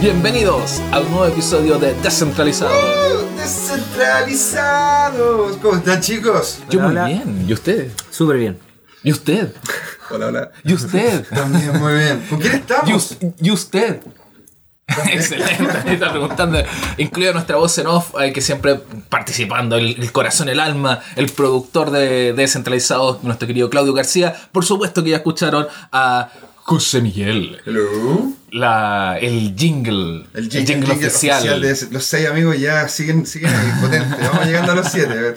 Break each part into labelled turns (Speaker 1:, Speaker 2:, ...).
Speaker 1: Bienvenidos a un nuevo episodio de Descentralizados.
Speaker 2: ¡Uh! Descentralizados. ¿Cómo están chicos?
Speaker 1: Yo muy
Speaker 3: hola.
Speaker 1: bien. ¿Y usted?
Speaker 3: Súper bien.
Speaker 1: ¿Y usted?
Speaker 2: Hola, hola.
Speaker 1: ¿Y usted?
Speaker 2: También muy bien. ¿Con quién
Speaker 1: ¿Y,
Speaker 2: estamos?
Speaker 1: y usted? Excelente, está preguntando, incluida nuestra voz en off, eh, que siempre participando, el, el corazón, el alma, el productor de Descentralizados, nuestro querido Claudio García. Por supuesto que ya escucharon a José Miguel,
Speaker 2: Hello.
Speaker 1: la, el jingle,
Speaker 2: El jingle, jingle
Speaker 1: oficial.
Speaker 2: de ese- los seis amigos ya siguen, siguen ahí, potentes. Vamos llegando a los siete.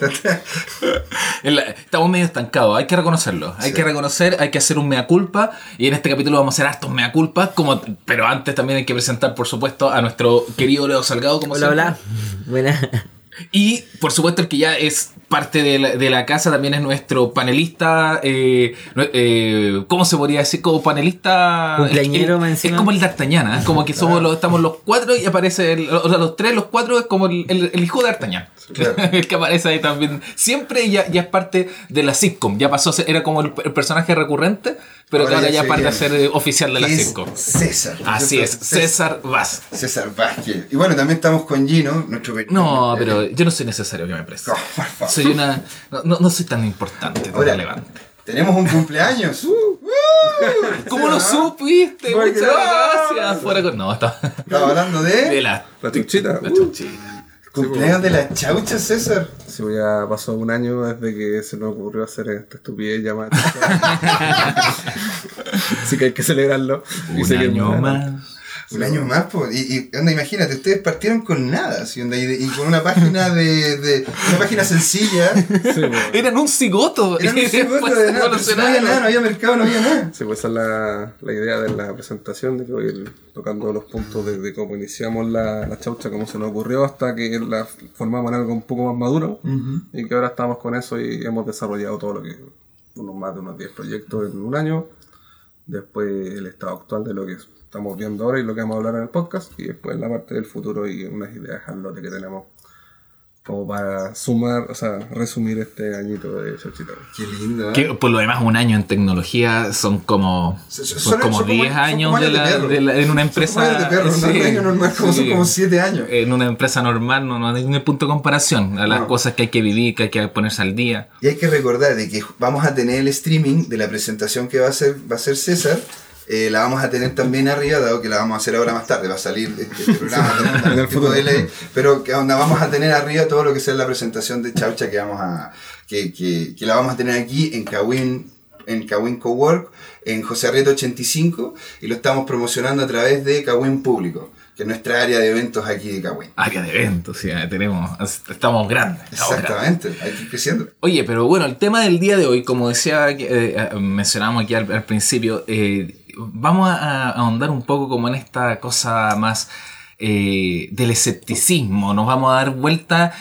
Speaker 1: Estamos medio estancados, hay que reconocerlo. Hay
Speaker 2: Sí.
Speaker 1: que reconocer, hay que hacer un mea culpa. Y en este capítulo vamos a hacer hartos mea culpa. Como, pero antes también hay que presentar, por supuesto, a nuestro querido Leo Salgado. Como
Speaker 3: Hola,
Speaker 1: siempre.
Speaker 3: hola. Buena.
Speaker 1: Y por supuesto, el que ya es parte de la, de la casa también es nuestro panelista. eh, eh, ¿Cómo se podría decir? Como panelista.
Speaker 3: Cumpleañero,
Speaker 1: es,
Speaker 3: más
Speaker 1: es
Speaker 3: encima.
Speaker 1: como el D'Artagnan, ¿eh? como que somos los, estamos los cuatro y aparece. el- o sea, los tres, los cuatro es como el, el- el hijo de D'Artagnan.
Speaker 2: claro.
Speaker 1: el que aparece ahí también. Siempre ya, ya es parte de la sitcom. Ya pasó, era como el, el personaje recurrente, pero que
Speaker 2: Ahora
Speaker 1: ahora
Speaker 2: ya
Speaker 1: parte
Speaker 2: viene.
Speaker 1: ser eh, oficial de la
Speaker 2: es
Speaker 1: sitcom.
Speaker 2: César. ¿no
Speaker 1: Así es? César Vaz.
Speaker 2: César Vázquez. Y bueno, también estamos con Gino, nuestro
Speaker 1: No,
Speaker 2: eh,
Speaker 1: pero yo no soy necesario que me
Speaker 2: por favor.
Speaker 1: Soy una. No, soy tan importante, tan
Speaker 2: Ahora,
Speaker 1: relevante.
Speaker 2: Tenemos un cumpleaños. Uh,
Speaker 1: ¿Cómo
Speaker 2: ¿sí,
Speaker 1: lo supiste?
Speaker 2: Porque
Speaker 1: Muchas
Speaker 2: no.
Speaker 1: gracias. Fuera con. No, está.
Speaker 2: Estaba hablando
Speaker 1: De
Speaker 2: de
Speaker 1: la.
Speaker 4: La chuchita.
Speaker 1: La
Speaker 4: Uh.
Speaker 1: chuchita.
Speaker 2: cumpleaños de la chaucha, César.
Speaker 4: Sí, pues ya pasó un año desde que se nos ocurrió hacer esta estupidez llamada. Así que hay que celebrarlo.
Speaker 1: Un año más.
Speaker 2: Un año más, pues. Y, y onda, imagínate, ustedes partieron con nada, ¿sí? Onda, y, de- y con una página de, de- Una página sencilla.
Speaker 4: Sí,
Speaker 1: Eran un cigoto.
Speaker 2: Era un
Speaker 1: después
Speaker 2: de nada, no había nada, no había mercado, no había nada.
Speaker 4: sí, pues esa es la, la idea de la presentación, de ir tocando los puntos desde cómo iniciamos la, la chaucha, cómo se nos ocurrió, hasta que la formamos en algo un poco más maduro. Y que ahora estamos con eso y hemos desarrollado todo lo que. Unos más de unos 10 proyectos en un año. Después el estado actual de lo que estamos viendo ahora y lo que vamos a hablar en el podcast. Y después la parte del futuro y unas ideas al lote que tenemos como para sumar, o sea, resumir este añito de Chauchita.
Speaker 2: Qué lindo, ¿eh?
Speaker 1: Que por lo demás, un año en tecnología son como.
Speaker 2: Son-
Speaker 1: Son,
Speaker 2: son-
Speaker 1: como
Speaker 2: son como-
Speaker 1: 10
Speaker 2: son
Speaker 1: años
Speaker 2: como
Speaker 1: de
Speaker 2: años de
Speaker 1: la, de la- en una
Speaker 2: Son
Speaker 1: empresa.
Speaker 2: como años de perro, no un año normal, como son como siete años.
Speaker 1: En una empresa normal no, no hay ningún punto de comparación a las
Speaker 2: No.
Speaker 1: cosas que hay que vivir, que hay que ponerse al día.
Speaker 2: Y hay que recordar de que vamos a tener el streaming de la presentación que va a hacer, va a hacer César. Eh, la vamos a tener también arriba, dado que la vamos a hacer ahora más tarde. Va a salir este, este programa
Speaker 4: En el futuro.
Speaker 2: de ley, pero que onda, vamos a tener arriba todo lo que sea la presentación de Chaucha que vamos a que, que, que la vamos a tener aquí en Kawin en Kawin Cowork en José Arrieta 85 y lo estamos promocionando a través de Kawin Público, que es nuestra área de eventos aquí de Kawin.
Speaker 1: Área de eventos, ya tenemos, estamos grandes. estamos grandes.
Speaker 2: Exactamente, hay que ir creciendo.
Speaker 1: Oye, pero bueno, el tema del día de hoy, como decía, eh, eh, mencionamos aquí al, al principio, eh, vamos a, ahondar un poco como en esta cosa más eh, del escepticismo. Nos vamos a dar vuelta.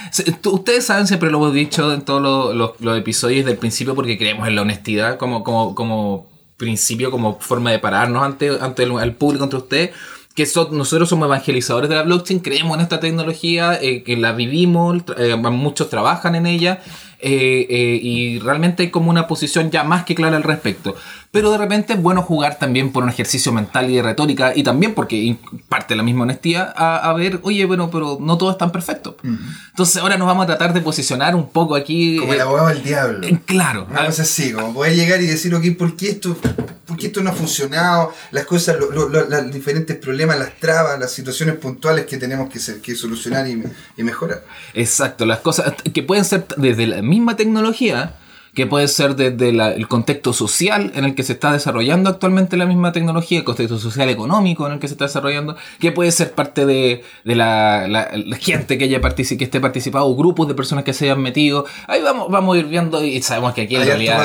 Speaker 1: Ustedes saben, siempre lo hemos dicho en todos los, los- los episodios del principio porque creemos en la honestidad como, como, como principio, como forma de pararnos ante, ante el, público, ante ustedes. Que so- nosotros somos evangelizadores de la blockchain, creemos en esta tecnología, eh, que la vivimos, eh, muchos trabajan en ella. y realmente hay como una posición ya más que clara al respecto. Pero de repente es bueno jugar también por un ejercicio mental y de retórica y también porque parte de la misma honestidad a, a ver, oye, bueno, pero no todo es tan perfecto. Entonces ahora nos vamos a tratar de posicionar un poco aquí.
Speaker 2: Como el
Speaker 1: eh,
Speaker 2: abogado del diablo.
Speaker 1: en claro.
Speaker 2: Una cosa así, como poder llegar y decir, ok, ¿por qué esto, por qué esto no ha funcionado? Las cosas, lo- lo- lo- los diferentes problemas, las trabas, las situaciones puntuales que tenemos que, ser- que solucionar y, y mejorar.
Speaker 1: Exacto, las cosas que pueden ser desde la misma tecnología, que puede ser desde la- el contexto social en el que se está desarrollando actualmente la misma tecnología, el contexto social económico en el que se está desarrollando, que puede ser parte de, de la, la- la gente que haya que esté participado, grupos de personas que se hayan metido. Ahí vamos, vamos a ir viendo y sabemos que aquí en realidad...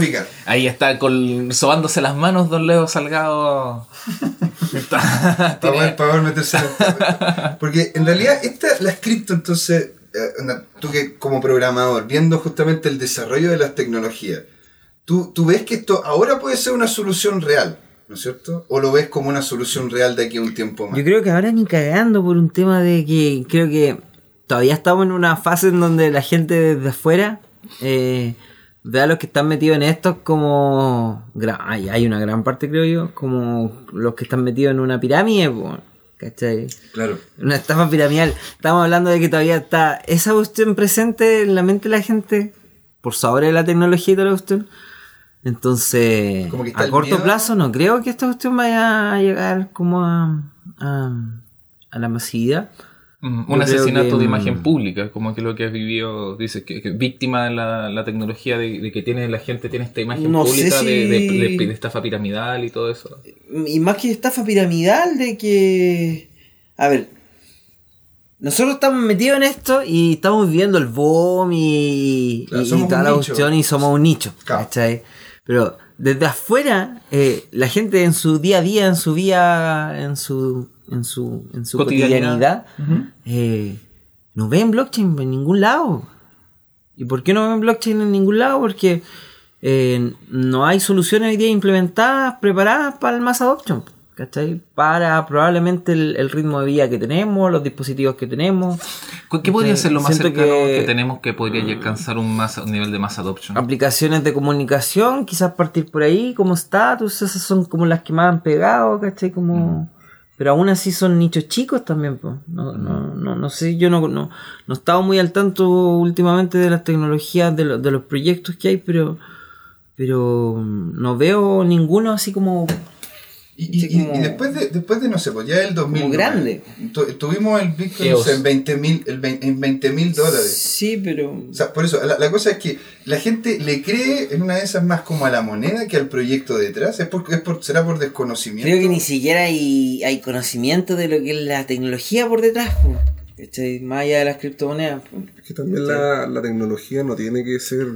Speaker 2: picar.
Speaker 1: Ahí está con, sobándose las manos Don Leo Salgado. Está-
Speaker 2: Para poder, para poder meterse en el. Porque en realidad, esta, las cripto, entonces, tú que como programador, viendo justamente el desarrollo de las tecnologías, tú, tú ves que esto ahora puede ser una solución real, ¿no es cierto? ¿O lo ves como una solución real de aquí a un tiempo más?
Speaker 3: Yo creo que ahora ni cagando por un tema de que creo que todavía estamos en una fase en donde la gente desde afuera eh, ve a los que están metidos en esto como... Hay, hay una gran parte, creo yo, como los que están metidos en una pirámide. ¿Cachai?
Speaker 2: Claro.
Speaker 3: Una estafa piramidal. Estamos hablando de que todavía está esa cuestión presente en la mente de la gente por sobre la tecnología y toda la cuestión. Entonces,
Speaker 2: Como que está
Speaker 3: a corto
Speaker 2: miedo.
Speaker 3: plazo no creo que esta cuestión vaya a llegar como a, a, a la masividad.
Speaker 1: Mm, Un asesinato
Speaker 3: que,
Speaker 1: de imagen pública, como que lo que has vivido, dices, que, que víctima de la, la tecnología, de, de que tiene la gente tiene esta imagen
Speaker 3: No
Speaker 1: pública de, de-
Speaker 3: si-
Speaker 1: de- de estafa piramidal y todo eso.
Speaker 3: Y más que estafa piramidal de que... A ver, nosotros estamos metidos en esto y estamos viviendo el boom y,
Speaker 2: Claro,
Speaker 3: y- y
Speaker 2: somos
Speaker 3: toda
Speaker 2: un
Speaker 3: la
Speaker 2: nicho.
Speaker 3: cuestión y somos un nicho. Pero desde afuera, eh, la gente en su día a día, en su vida, en su, en su, en su
Speaker 1: Cotidianidad.
Speaker 3: cotidianidad, eh, no ven blockchain en ningún lado. ¿Y por qué no ven blockchain en ningún lado? Porque eh, no hay soluciones hoy día implementadas, preparadas para el mass adoption. ¿Cachai? Para probablemente el, el ritmo de vida que tenemos, los dispositivos que tenemos.
Speaker 1: ¿Qué ¿Qué podría ser lo más
Speaker 3: Siento
Speaker 1: cercano que...
Speaker 3: que-
Speaker 1: tenemos que podría alcanzar un, más, un nivel de mass adoption?
Speaker 3: Aplicaciones de comunicación, quizás partir por ahí, como status, esas son como las que más han pegado, ¿cachai? Como... Pero aún así son nichos chicos también, pues. No, no, no, no sé, yo no, no, no he estado muy al tanto últimamente de las tecnologías, de, lo- de los proyectos que hay, pero, pero no veo ninguno así como
Speaker 2: Y, y-
Speaker 3: como-
Speaker 2: y después de, después de, no sé, pues ya el 2000.
Speaker 3: grande.
Speaker 2: tuvimos el Bitcoin
Speaker 1: EOS.
Speaker 2: en 20 mil en 20 mil dólares.
Speaker 3: Sí, pero.
Speaker 2: O sea, por eso, la, la cosa es que la gente le cree en una de esas más como a la moneda que al proyecto detrás. ¿Es por, es por, ¿Será por desconocimiento?
Speaker 3: Creo que ni siquiera hay, hay conocimiento de lo que es la tecnología por detrás, po. Más allá de las criptomonedas. po.
Speaker 4: Es que también la, la tecnología no tiene que ser,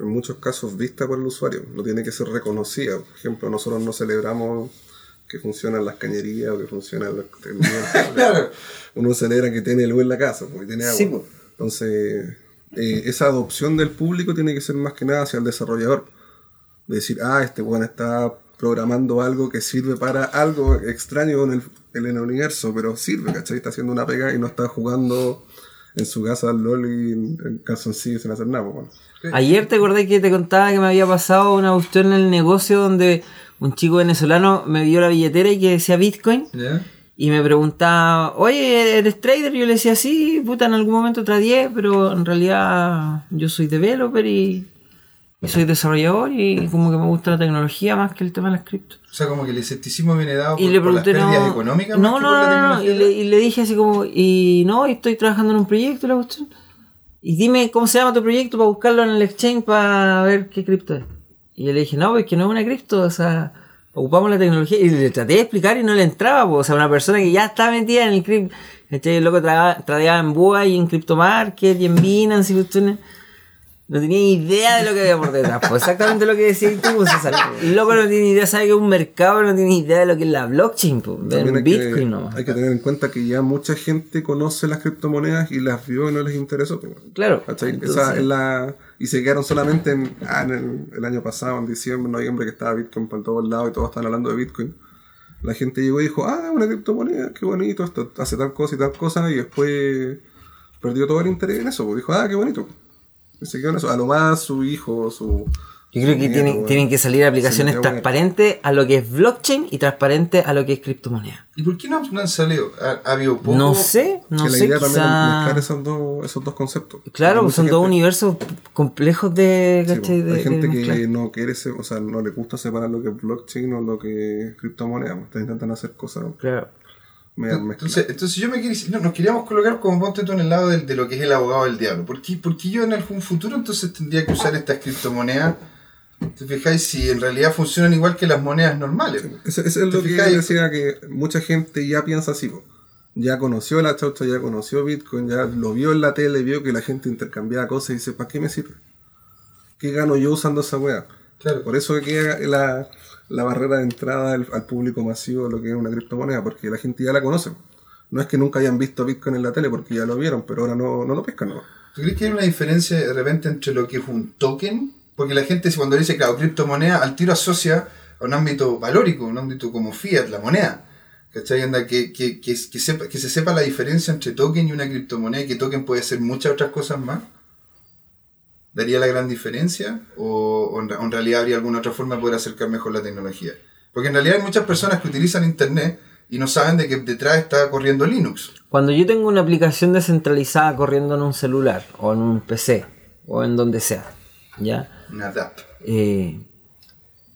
Speaker 4: en muchos casos, vista por el usuario, no tiene que ser reconocida. Por ejemplo, nosotros no celebramos que funcionan las cañerías o que funcionan tecnologías.
Speaker 2: Claro.
Speaker 4: Uno celebra que tiene luz en la casa, porque tiene agua.
Speaker 3: Sí.
Speaker 4: Entonces, eh, esa adopción del público tiene que ser más que nada hacia el desarrollador. De decir, ah, este weón está programando algo que sirve para algo extraño en el, en el universo, pero sirve, ¿cachai? Está haciendo una pega y no está jugando en su casa al LOL y en, en calzoncillos sin hacer nada, bueno.
Speaker 3: Ayer te acordé que te contaba que me había pasado una cuestión en el negocio donde un chico venezolano me vio la billetera y que decía Bitcoin.
Speaker 2: ¿Ya?
Speaker 3: Y me preguntaba, oye, ¿eres trader? Yo le decía, sí, puta, en algún momento tradeé, pero en realidad yo soy developer y, y soy desarrollador y como que me gusta la tecnología más que el tema de las cripto.
Speaker 2: O sea, como que el escepticismo viene dado
Speaker 3: Y
Speaker 2: por,
Speaker 3: le
Speaker 2: por las
Speaker 3: pregunté,
Speaker 2: pérdidas
Speaker 3: no,
Speaker 2: económicas.
Speaker 3: no,
Speaker 2: más que
Speaker 3: no,
Speaker 2: la
Speaker 3: y le, y le dije así como, y no, y estoy trabajando en un proyecto, la cuestión. Y dime cómo se llama tu proyecto para buscarlo en el exchange para ver qué cripto es. Y yo le dije, no, pues que no es una cripto, o sea, ocupamos la tecnología. Y le traté de explicar y no le entraba, pues, o sea, una persona que ya está metida en el cripto. El loco tra- tradeaba en Boa y en Crypto Market y en Binance y cuestiones. No tenía idea de lo que había por detrás. Pues exactamente lo que decías tú, César. El loco no tiene idea, sabe que es un mercado, no tiene idea de lo que es la blockchain, pues.
Speaker 4: Hay,
Speaker 3: Bitcoin
Speaker 4: que,
Speaker 3: nomás.
Speaker 4: hay que tener en cuenta que ya mucha gente conoce las criptomonedas y las vio y no les interesó.
Speaker 3: Claro. Entonces-
Speaker 4: Esa es la... Y se quedaron solamente en, ah, en el, el año pasado, en diciembre, noviembre, que estaba Bitcoin por todos lados y todos estaban hablando de Bitcoin. La gente llegó y dijo, ah, una criptomoneda, qué bonito, esto hace tal cosa y tal cosa, y después perdió todo el interés en eso, dijo, ah, qué bonito. Se quedó. A lo más su hijo, su...
Speaker 3: Yo creo que tienen, tienen que salir aplicaciones transparentes a lo que es blockchain y transparentes a lo que es criptomoneda.
Speaker 2: ¿Y por qué no, no han salido? ¿Ha, ha habido poco?
Speaker 3: No sé, no
Speaker 4: que la
Speaker 3: sé,
Speaker 4: idea también es mezclar esos dos, esos dos conceptos.
Speaker 3: Claro, pues son dos universos complejos de...
Speaker 4: Sí,
Speaker 3: ¿cachai?
Speaker 4: pues,
Speaker 3: de,
Speaker 4: hay gente
Speaker 3: de
Speaker 4: que no quiere, o sea, no le gusta separar lo que es blockchain o lo que es criptomoneda. pues, te intentan hacer cosas
Speaker 3: Claro.
Speaker 2: Entonces, entonces yo me quería, no, nos queríamos colocar como ponte tú en el lado de, lo que es el abogado del diablo. ¿Por qué, por qué yo en algún futuro entonces tendría que usar estas criptomonedas? ¿Te fijáis si en realidad funcionan igual que las monedas normales?
Speaker 4: Eso, eso es
Speaker 2: ¿Te
Speaker 4: lo que
Speaker 2: fijáis?
Speaker 4: yo decía que mucha gente ya piensa así. po. Ya conoció la chaucha, ya conoció Bitcoin, ya lo vio en la tele, vio que la gente intercambiaba cosas y dice, ¿para qué me sirve? ¿Qué gano yo usando esa weá?
Speaker 2: Claro.
Speaker 4: Por eso que la, la barrera de entrada al, al público masivo de lo que es una criptomoneda, porque la gente ya la conoce. No es que nunca hayan visto Bitcoin en la tele porque ya lo vieron, pero ahora no, no lo pescan. ¿no?
Speaker 2: ¿Tú crees que hay una diferencia de repente entre lo que es un token? Porque la gente cuando dice, claro, criptomoneda, al tiro asocia a un ámbito valórico, un ámbito como fiat, la moneda. ¿Cachai? Onda, que, que, que, que sepa, que se sepa la diferencia entre token y una criptomoneda, que token puede ser muchas otras cosas más. ¿Daría la gran diferencia? ¿O, o en, o en realidad habría alguna otra forma de poder acercar mejor la tecnología? Porque en realidad hay muchas personas que utilizan Internet y no saben de que detrás está corriendo Linux.
Speaker 3: Cuando yo tengo una aplicación descentralizada corriendo en un celular o en un PC o en donde sea, ¿ya?
Speaker 2: Una DAP.
Speaker 3: Eh,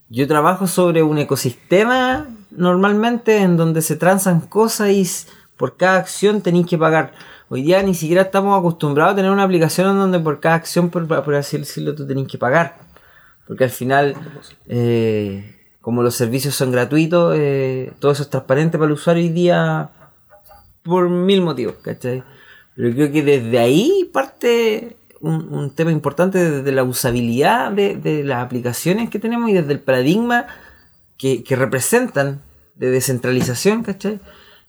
Speaker 3: yo trabajo sobre un ecosistema normalmente en donde se transan cosas y por cada acción tenéis que pagar. Hoy día ni siquiera estamos acostumbrados a tener una aplicación en donde por cada acción, por, por así decirlo, tú tenés que pagar. Porque al final, eh, como los servicios son gratuitos, eh, todo eso es transparente para el usuario hoy día por mil motivos, ¿cachai? Pero creo que desde ahí parte un, tema importante desde la usabilidad de, las aplicaciones que tenemos y desde el paradigma que, que representan de descentralización, ¿cachai?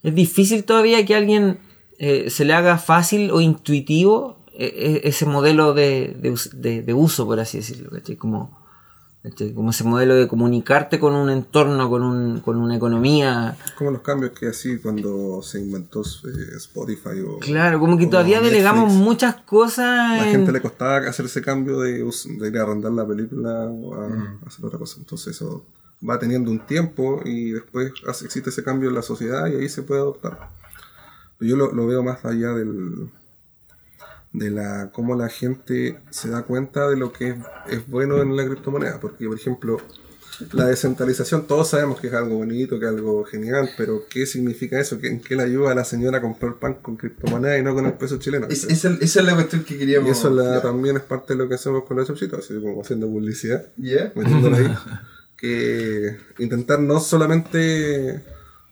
Speaker 3: Es difícil todavía que alguien eh, se le haga fácil o intuitivo eh, eh, ese modelo de, de us- de- de uso, por así decirlo, ¿cachai? Como, ¿cachai? Como ese modelo de comunicarte con un entorno, con, un, con una economía.
Speaker 4: Como los cambios que así cuando se inventó eh, Spotify o...
Speaker 3: Claro, como que todavía
Speaker 4: Netflix.
Speaker 3: delegamos muchas cosas.
Speaker 4: La
Speaker 3: en-
Speaker 4: gente le costaba hacer ese cambio de, ir a arrendar la película o a hacer otra cosa. Entonces eso va teniendo un tiempo y después existe ese cambio en la sociedad y ahí se puede adoptar. Pero yo lo, lo veo más allá del de la cómo la gente se da cuenta de lo que es, es bueno en la criptomoneda. Porque, por ejemplo, la descentralización, todos sabemos que es algo bonito, que es algo genial, pero ¿qué significa eso? ¿En qué le ayuda a la señora a comprar pan con criptomoneda y no con el peso chileno?
Speaker 2: Es- esa, esa es la cuestión que queríamos.
Speaker 4: Y eso la- también es parte de lo que hacemos con los chauchitos, así como haciendo publicidad,
Speaker 2: ¿Ya?
Speaker 4: metiéndolo ahí. que intentar no solamente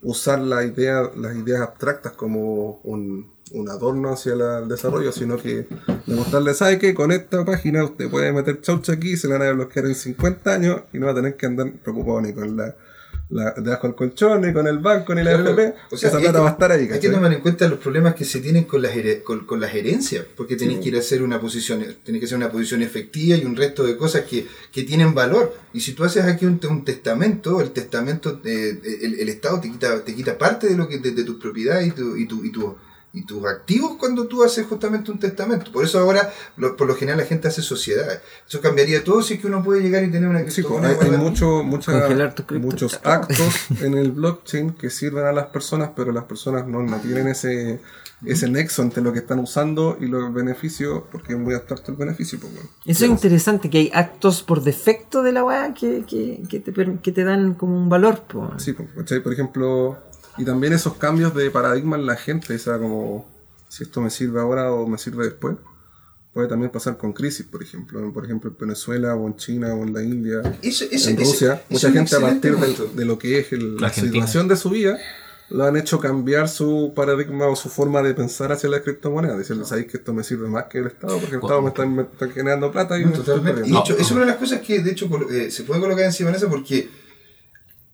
Speaker 4: usar la idea, las ideas abstractas como un, adorno hacia la- el desarrollo, sino que demostrarle, ¿sabe qué? Con esta página usted puede meter chaucha aquí, se la van a bloquear en 50 años y no va a tener que andar preocupado ni con la, la debajo del colchón, ni con el banco, ni la
Speaker 2: Claro,
Speaker 4: FP.
Speaker 2: o sea,
Speaker 4: Esa plata va a estar ahí,
Speaker 2: Hay que tomar en cuenta los problemas que se tienen con las, here- con, con las herencias, porque tenéis que ir a hacer una posición, tiene que ser una posición efectiva y un resto de cosas que, que tienen valor. Y si tú haces aquí un, un testamento, el testamento, eh, el, el Estado te quita, te quita parte de lo que de, de tus propiedades y, tu, y, tu, y, tu- y tus activos cuando tú haces justamente un testamento. Por eso ahora, lo- por lo general, la gente hace sociedades. Eso cambiaría todo si es que uno puede llegar y tener una
Speaker 4: Sí, pues, hay, mucho, mucha- muchos actos en el blockchain que sirven a las personas, pero las personas no, no tienen ese, ese nexo entre lo que están usando y los beneficios, porque es muy abstracto el beneficio. Pues, bueno.
Speaker 3: Eso es interesante, que hay actos por defecto de la weá que, que, que, te, que te dan como un valor. po.
Speaker 4: Sí, pues, por ejemplo, y también esos cambios de paradigma en la gente, o sea, como si esto me sirve ahora o me sirve después. Puede también pasar con crisis, por ejemplo. Por ejemplo, en Venezuela o en China o en la India.
Speaker 2: Eso- ese-
Speaker 4: en Rusia,
Speaker 2: ese
Speaker 4: mucha gente a partir de, de lo que es el- la
Speaker 1: Argentina.
Speaker 4: situación de su vida, lo han hecho cambiar su paradigma o su forma de pensar hacia la criptomoneda. Dicen, sabéis que esto me sirve más que el Estado, porque el Estado me está, me está generando plata y
Speaker 2: No,
Speaker 4: me está
Speaker 2: totalmente. Y de
Speaker 4: perdiendo".
Speaker 2: hecho, es una de las cosas que de hecho eh, se puede colocar encima de eso porque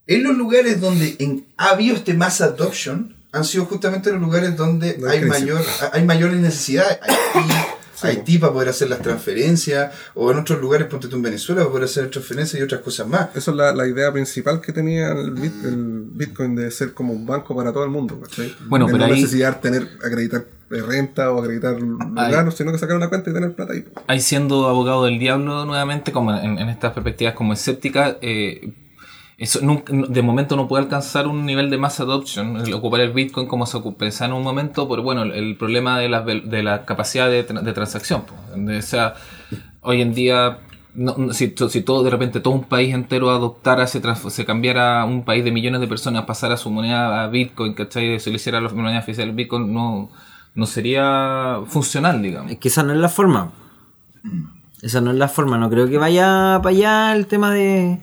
Speaker 2: en los lugares donde en- ha habido este mass adoption han sido justamente los lugares donde
Speaker 4: No hay crisis.
Speaker 2: mayor hay mayores necesidades. Haití, Haití para poder hacer las transferencias, o en otros lugares, ponte tú en Venezuela, para poder hacer transferencias y otras cosas más.
Speaker 4: Eso es la, la idea principal que tenía el, bit- el Bitcoin de ser como un banco para todo el mundo. ¿cachai?
Speaker 1: Bueno,
Speaker 4: De
Speaker 1: pero
Speaker 4: no
Speaker 1: ahí-
Speaker 4: necesitar tener, acreditar renta o acreditar lugar, sino que sacar una cuenta y tener plata ahí.
Speaker 1: ahí siendo abogado del diablo nuevamente, como en, en estas perspectivas como escépticas, eh, eso nunca, de momento no puede alcanzar un nivel de mass adoption, el ocupar el Bitcoin como se pensaba en un momento, por bueno, el, problema de la, de la capacidad de, de transacción. O sea, hoy en día, si, to- si todo de repente todo un país entero adoptara, se, se cambiara un país de millones de personas, pasara su moneda a Bitcoin, ¿cachai? Se le hiciera la moneda oficial Bitcoin, no, no sería funcional, digamos.
Speaker 3: Es que esa no es la forma. Esa no es la forma. No creo que vaya para allá el tema de.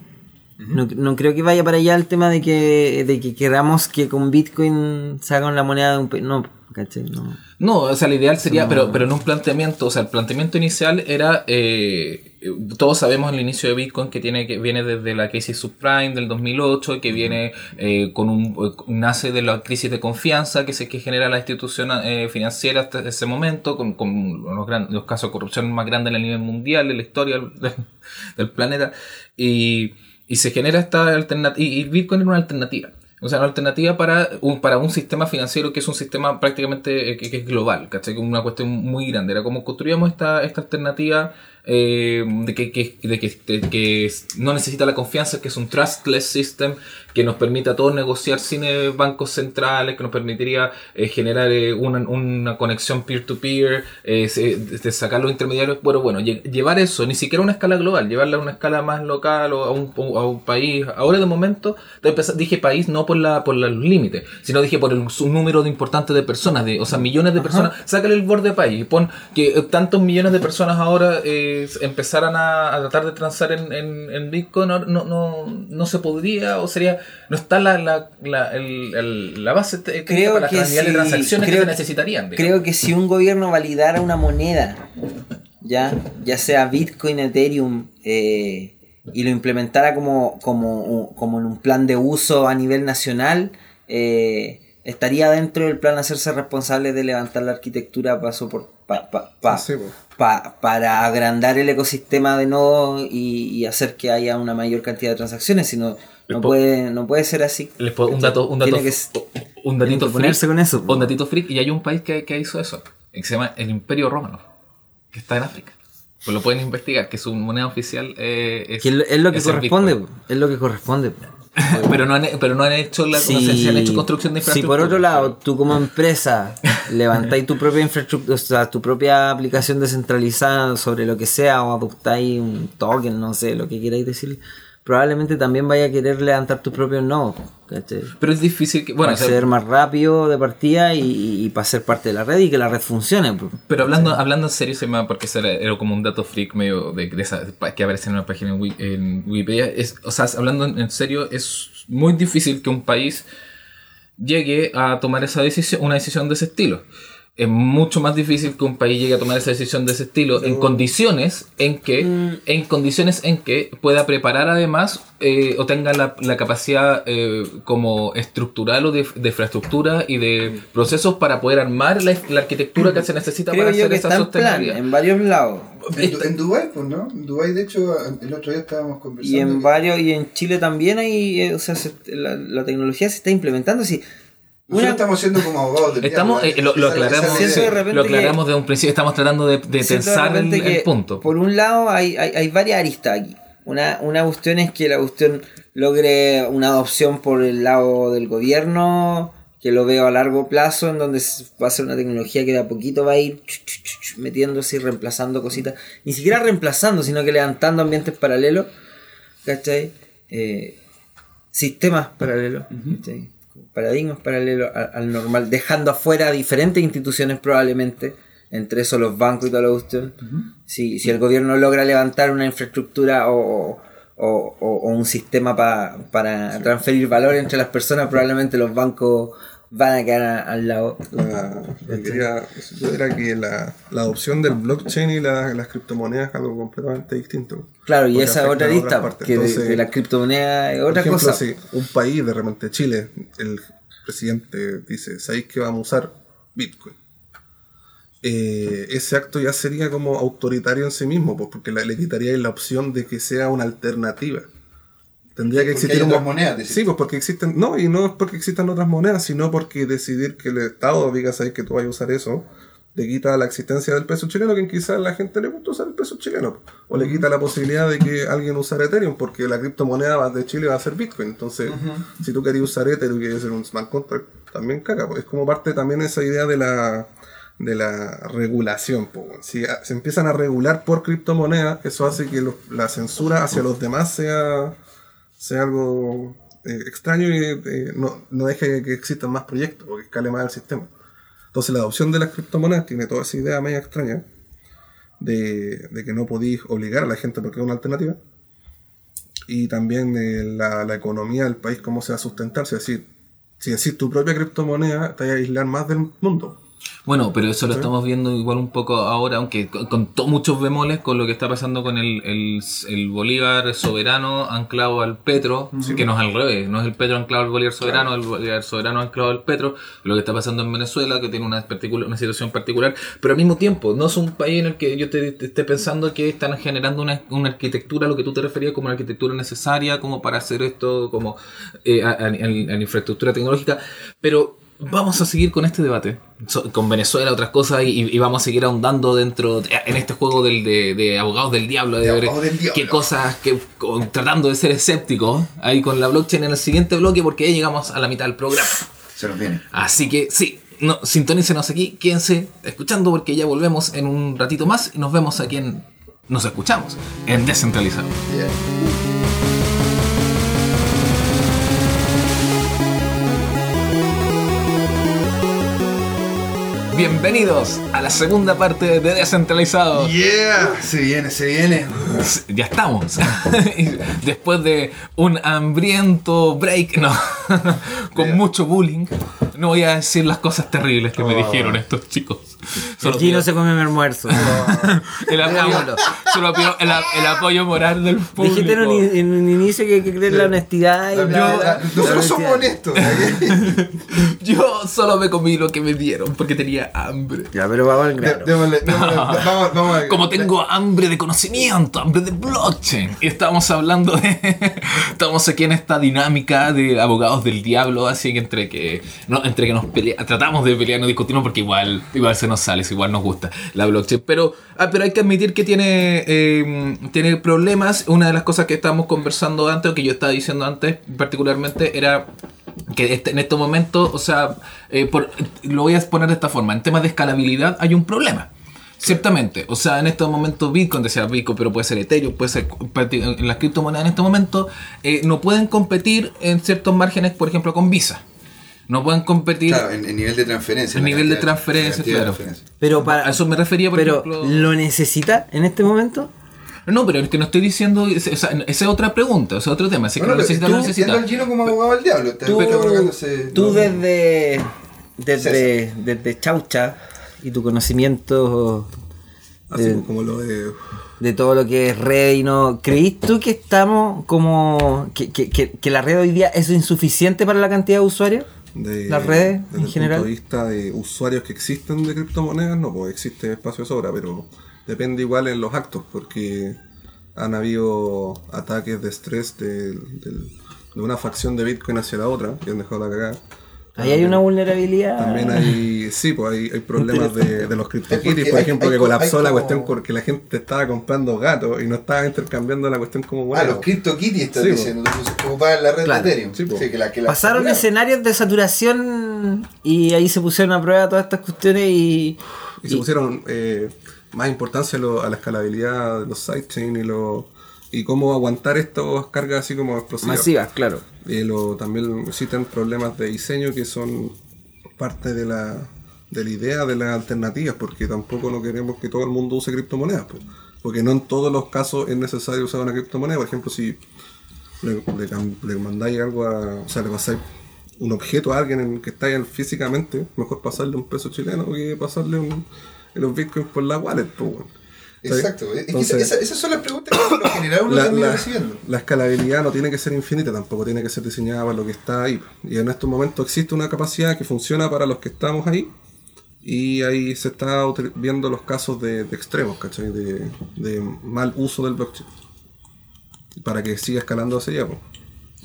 Speaker 3: No, no creo que vaya para allá el tema de que, de que queramos que con Bitcoin se haga la moneda de un país. No, ¿cachai? No.
Speaker 1: No, o sea, lo ideal sería, pero, pero en un planteamiento, o sea, el planteamiento inicial era, eh, eh, todos sabemos el inicio de Bitcoin que tiene que viene desde la crisis subprime del 2008, que viene eh, con un, eh, nace de la crisis de confianza que se que genera la institución eh, financiera hasta ese momento, con, con los, gran- los casos de corrupción más grandes a nivel mundial de la historia del, del planeta, y, y se genera esta alternativa, y, Bitcoin era una alternativa. O sea, una alternativa para un, para un sistema financiero que es un sistema prácticamente eh, que, que es global, ¿cachai? Una cuestión muy grande. Era como construíamos esta, esta alternativa eh, de, que, que- de que no necesita la confianza, que es un trustless system que nos permite a todos negociar sin eh, bancos centrales, que nos permitiría eh, generar eh, una, una conexión peer-to-peer, eh, se- de sacar los intermediarios. Bueno, bueno, lle- llevar eso, ni siquiera a una escala global, llevarla a una escala más local o a un, a un país. Ahora de momento, dije país no por la por los límites, sino dije por el su número de importante de personas, de, o sea, millones de personas. Sácale el borde país y pon que eh, tantos millones de personas ahora eh, empezaran a, a tratar de transar en, en, en Bitcoin, no, no, no, no se podría, o sería, no está la, la, la, el- el- la base
Speaker 3: Creo
Speaker 1: para
Speaker 3: que
Speaker 1: la cantidad de
Speaker 3: si-
Speaker 1: transacciones
Speaker 3: creo
Speaker 1: que se necesitarían. digamos.
Speaker 3: Creo que si un gobierno validara una moneda, ya, ya sea Bitcoin, Ethereum, eh, y lo implementara como, como, como en un plan de uso a nivel nacional, eh, estaría dentro del plan hacerse responsable de levantar la arquitectura para sopor- pa- pa- pa-
Speaker 4: Sí, pues.
Speaker 3: Pa- para agrandar el ecosistema de nodos y, y hacer que haya una mayor cantidad de transacciones, sino no puede, no puede ser así.
Speaker 1: Les puedo- un dato, un dato,
Speaker 3: Tiene que
Speaker 1: un datito
Speaker 3: ponerse con eso,
Speaker 1: un datito freak, y hay un país que, que hizo eso, que se llama el Imperio Romano, que está en África. Pues lo pueden investigar, que su moneda oficial eh, es,
Speaker 3: Que es lo- es lo que
Speaker 1: es
Speaker 3: corresponde, es lo que corresponde.
Speaker 1: pero no han, pero no han hecho la, no sé si han hecho construcción de
Speaker 3: si
Speaker 1: infraestructura.
Speaker 3: por otro lado tú como empresa levantáis tu propia infraestructura, o sea, tu propia aplicación descentralizada sobre lo que sea o adoptáis un token, no sé, lo que queráis decir, probablemente también vaya a querer levantar tus propios nodos.
Speaker 1: Pero es difícil que, bueno,
Speaker 3: para
Speaker 1: o sea,
Speaker 3: ser más rápido de partida y, y para ser parte de la red y que la red funcione.
Speaker 1: Pero hablando, hablando en serio, se me, porque era, era como un dato freak medio de, de esa, que aparece en una página en, en Wikipedia. Es, o sea, hablando en, en serio, es muy difícil que un país llegue a tomar esa decisión, una decisión de ese estilo. Es mucho más difícil que un país llegue a tomar esa decisión de ese estilo en condiciones en que, en condiciones en que pueda preparar además eh, o tenga la, la capacidad eh, como estructural o de, de infraestructura y de procesos para poder armar la, la arquitectura que se necesita
Speaker 3: Creo
Speaker 1: para
Speaker 3: yo
Speaker 1: hacer
Speaker 3: que
Speaker 1: esa
Speaker 3: está en plan,
Speaker 1: sostenibilidad.
Speaker 3: en varios lados.
Speaker 2: En, en Dubái, pues, ¿no? En Dubái, de hecho, el otro día estábamos conversando.
Speaker 3: Y en varios, y en Chile también hay, eh, o sea, se- la, la tecnología se está implementando. Sí,
Speaker 2: Nosotros
Speaker 3: una-
Speaker 2: estamos siendo como abogados del
Speaker 1: Estamos,
Speaker 2: diablo,
Speaker 1: eh, lo, aclaramos,
Speaker 3: de repente
Speaker 1: lo aclaramos de un principio, estamos tratando de, de tensar el, el punto.
Speaker 3: Por un lado, hay, hay, hay varias aristas aquí. Una, una cuestión es que la cuestión logre una adopción por el lado del gobierno, que lo veo a largo plazo, en donde va a ser una tecnología que de a poquito va a ir ch, ch, ch, ch, metiéndose y reemplazando cositas. Ni siquiera reemplazando, sino que levantando ambientes paralelos. ¿Cachai? Eh, sistemas paralelos. ¿cachai? Paradigmas paralelos a- al normal, dejando afuera diferentes instituciones probablemente, entre eso los bancos y toda la cuestión. si, si el gobierno logra levantar una infraestructura o, o- o- o un sistema pa- para transferir valor entre las personas, probablemente los bancos van a quedar a- al lado.
Speaker 4: La, quería yo era que la, la adopción del blockchain y la- las criptomonedas es algo completamente distinto.
Speaker 3: Claro, y esa otra lista, que
Speaker 4: Entonces,
Speaker 3: de la criptomoneda es otra
Speaker 4: ejemplo,
Speaker 3: cosa.
Speaker 4: si un país, de repente Chile, el presidente dice, ¿sabéis que vamos a usar Bitcoin? Eh, ese acto ya sería como autoritario en sí mismo, pues, porque le quitaría la opción de que sea una alternativa. Tendría que
Speaker 2: Porque
Speaker 4: existir
Speaker 2: hay
Speaker 4: un
Speaker 2: otras
Speaker 4: mo-
Speaker 2: monedas, decís
Speaker 4: Sí, pues porque existen, no, y no es porque existan otras monedas, sino porque decidir que el Estado diga, sabes que tú vas a usar eso, le quita la existencia del peso chileno, que quizás a la gente le gusta usar el peso chileno, o le quita la posibilidad de que alguien usara Ethereum, porque la criptomoneda de Chile va a ser Bitcoin. Entonces, si tú querías usar Ethereum y querías hacer un smart contract, también caga, pues es como parte también esa idea de la de la regulación. pues, weón. Si se empiezan a regular por criptomonedas, eso hace que los- la censura hacia los demás sea, sea algo eh, extraño y eh, no, no deje que existan más proyectos, porque escale más el sistema. Entonces la adopción de las criptomonedas tiene toda esa idea media extraña de, de que no podéis obligar a la gente porque es una alternativa. Y también eh, la, la economía del país, cómo se va a sustentar. Si decir, si decís tu propia criptomoneda, te vas a aislar más del mundo.
Speaker 1: Bueno, pero eso lo estamos viendo igual un poco ahora, aunque con, con to- muchos bemoles con lo que está pasando con el, el, el Bolívar soberano anclado al Petro, que no es al revés, no es el Petro anclado al Bolívar soberano, el Bolívar soberano anclado al Petro, lo que está pasando en Venezuela, que tiene una, particular, una situación particular, pero al mismo tiempo, no es un país en el que yo te, te esté pensando que están generando una, una arquitectura, lo que tú te referías como una arquitectura necesaria, como para hacer esto, como eh, a, a- a- a la infraestructura tecnológica, pero vamos a seguir con este debate, so- con Venezuela, otras cosas, y, y vamos a seguir ahondando dentro, de- en este juego del, de, de abogados del diablo, de,
Speaker 2: De
Speaker 1: ver
Speaker 2: abogados del diablo.
Speaker 1: qué cosas, que, con- tratando de ser escéptico ahí con la blockchain en el siguiente bloque, porque ya llegamos a la mitad del programa.
Speaker 2: Se nos viene.
Speaker 1: Así que sí, no, sintonícenos aquí, quédense escuchando porque ya volvemos en un ratito más y nos vemos aquí en. Nos escuchamos en Descentralizado.
Speaker 2: Yeah.
Speaker 1: Bienvenidos a la segunda parte de Descentralizado.
Speaker 2: Yeah, se viene, se viene.
Speaker 1: Ya estamos. Después de un hambriento break, no, con mucho bullying. No voy a decir las cosas terribles que me
Speaker 2: Oh.
Speaker 1: dijeron estos chicos. Solo
Speaker 3: Aquí no
Speaker 1: pido-
Speaker 3: se come mi almuerzo.
Speaker 1: el, apoyo, solo pido el, el apoyo moral del público.
Speaker 3: Dijiste en un, in- en un inicio que hay que creer en la honestidad. Y
Speaker 2: La- la- la- nosotros somos
Speaker 3: honestidad.
Speaker 2: honestos.
Speaker 1: Yo solo me comí lo que me dieron porque tenía hambre.
Speaker 3: Ya, pero vamos al grano.
Speaker 2: démosle- démosle- vamos, vamos a-
Speaker 1: Como tengo hambre de conocimiento, hambre de blockchain. Y estamos hablando de. Estamos aquí en esta dinámica de abogados del diablo, así que entre que. No, entre que nos pelea, tratamos de pelear, no discutimos porque igual, igual se nos sale, igual nos gusta la blockchain. Pero, ah, pero hay que admitir que tiene, eh, tiene problemas. Una de las cosas que estábamos conversando antes, o que yo estaba diciendo antes, particularmente, era que este- en estos momentos, o sea, eh, lo voy a exponer de esta forma, en temas de escalabilidad hay un problema. Ciertamente, o sea, en estos momentos Bitcoin, decía Bitcoin, pero puede ser Ethereum, puede ser las criptomonedas en este momento, eh, no pueden competir en ciertos márgenes, por ejemplo, con Visa. No pueden competir.
Speaker 2: Claro, en, en nivel de transferencia.
Speaker 1: En nivel de transferencia,
Speaker 2: de
Speaker 1: claro.
Speaker 3: Pero
Speaker 1: a
Speaker 3: para,
Speaker 1: eso me refería, por
Speaker 3: pero
Speaker 1: ejemplo.
Speaker 3: ¿lo necesita en este momento?
Speaker 1: No, pero es que no estoy diciendo. Esa es otra pregunta, ese es otro tema. Si es que
Speaker 2: Bueno,
Speaker 1: lo necesita,
Speaker 2: tú
Speaker 1: lo necesita.
Speaker 2: al Gino como abogado del diablo.
Speaker 3: Tú,
Speaker 2: no.
Speaker 3: desde, desde, desde Chaucha y tu conocimiento
Speaker 4: Así
Speaker 3: Eh,
Speaker 4: como lo de.
Speaker 3: de todo lo que es red y no. ¿Creís tú que estamos como. que, que, que, que la red hoy día es insuficiente para la cantidad de usuarios?
Speaker 4: De
Speaker 3: Las redes,
Speaker 4: desde
Speaker 3: en
Speaker 4: el
Speaker 3: general.
Speaker 4: punto de vista de usuarios que existen de criptomonedas, no, pues existe espacio de sobra, pero depende igual en los actos, porque han habido ataques de estrés del- del- de una facción de Bitcoin hacia la otra, que han dejado la cagada.
Speaker 3: Ahí hay una vulnerabilidad.
Speaker 4: También hay, sí, pues hay, hay problemas de, de los CryptoKitties, por ejemplo,
Speaker 2: hay
Speaker 4: que
Speaker 2: co-
Speaker 4: colapsó la cuestión porque la gente estaba comprando gatos y no estaba intercambiando la cuestión como
Speaker 2: Ah,
Speaker 4: moneda.
Speaker 2: los CryptoKitties estás
Speaker 4: Sí,
Speaker 2: diciendo. Entonces, que ocupaban la red
Speaker 3: Claro.
Speaker 2: de Ethereum.
Speaker 4: Sí, po.
Speaker 2: Sí, que la, que la-
Speaker 3: Pasaron escenarios de saturación y ahí se pusieron a prueba todas estas cuestiones y.
Speaker 4: Y se pusieron eh, más importancia a, lo- a la escalabilidad de los sidechain y lo y cómo aguantar estas cargas así como explosivas.
Speaker 3: masivas, claro.
Speaker 4: Y lo, también existen problemas de diseño que son parte de la, de la idea de las alternativas, porque tampoco no queremos que todo el mundo use criptomonedas, po. porque no en todos los casos es necesario usar una criptomoneda. Por ejemplo, si le, le cam- le mandáis algo a, o sea, le pasáis un objeto a alguien en, que está ahí físicamente, mejor pasarle un peso chileno que pasarle un, los bitcoins por la wallet, weón.
Speaker 2: Exacto. Es que
Speaker 4: Entonces-
Speaker 2: esa- esas son las preguntas que lo general uno
Speaker 4: la,
Speaker 2: termina
Speaker 4: la-
Speaker 2: recibiendo.
Speaker 4: la escalabilidad no tiene que ser infinita, tampoco tiene que ser diseñada para lo que está ahí. Y en estos momentos existe una capacidad que funciona para los que estamos ahí. Y ahí se está viendo los casos de, de extremos, ¿cachai? De, de mal uso del blockchain. Para que siga escalando hacia allá. po.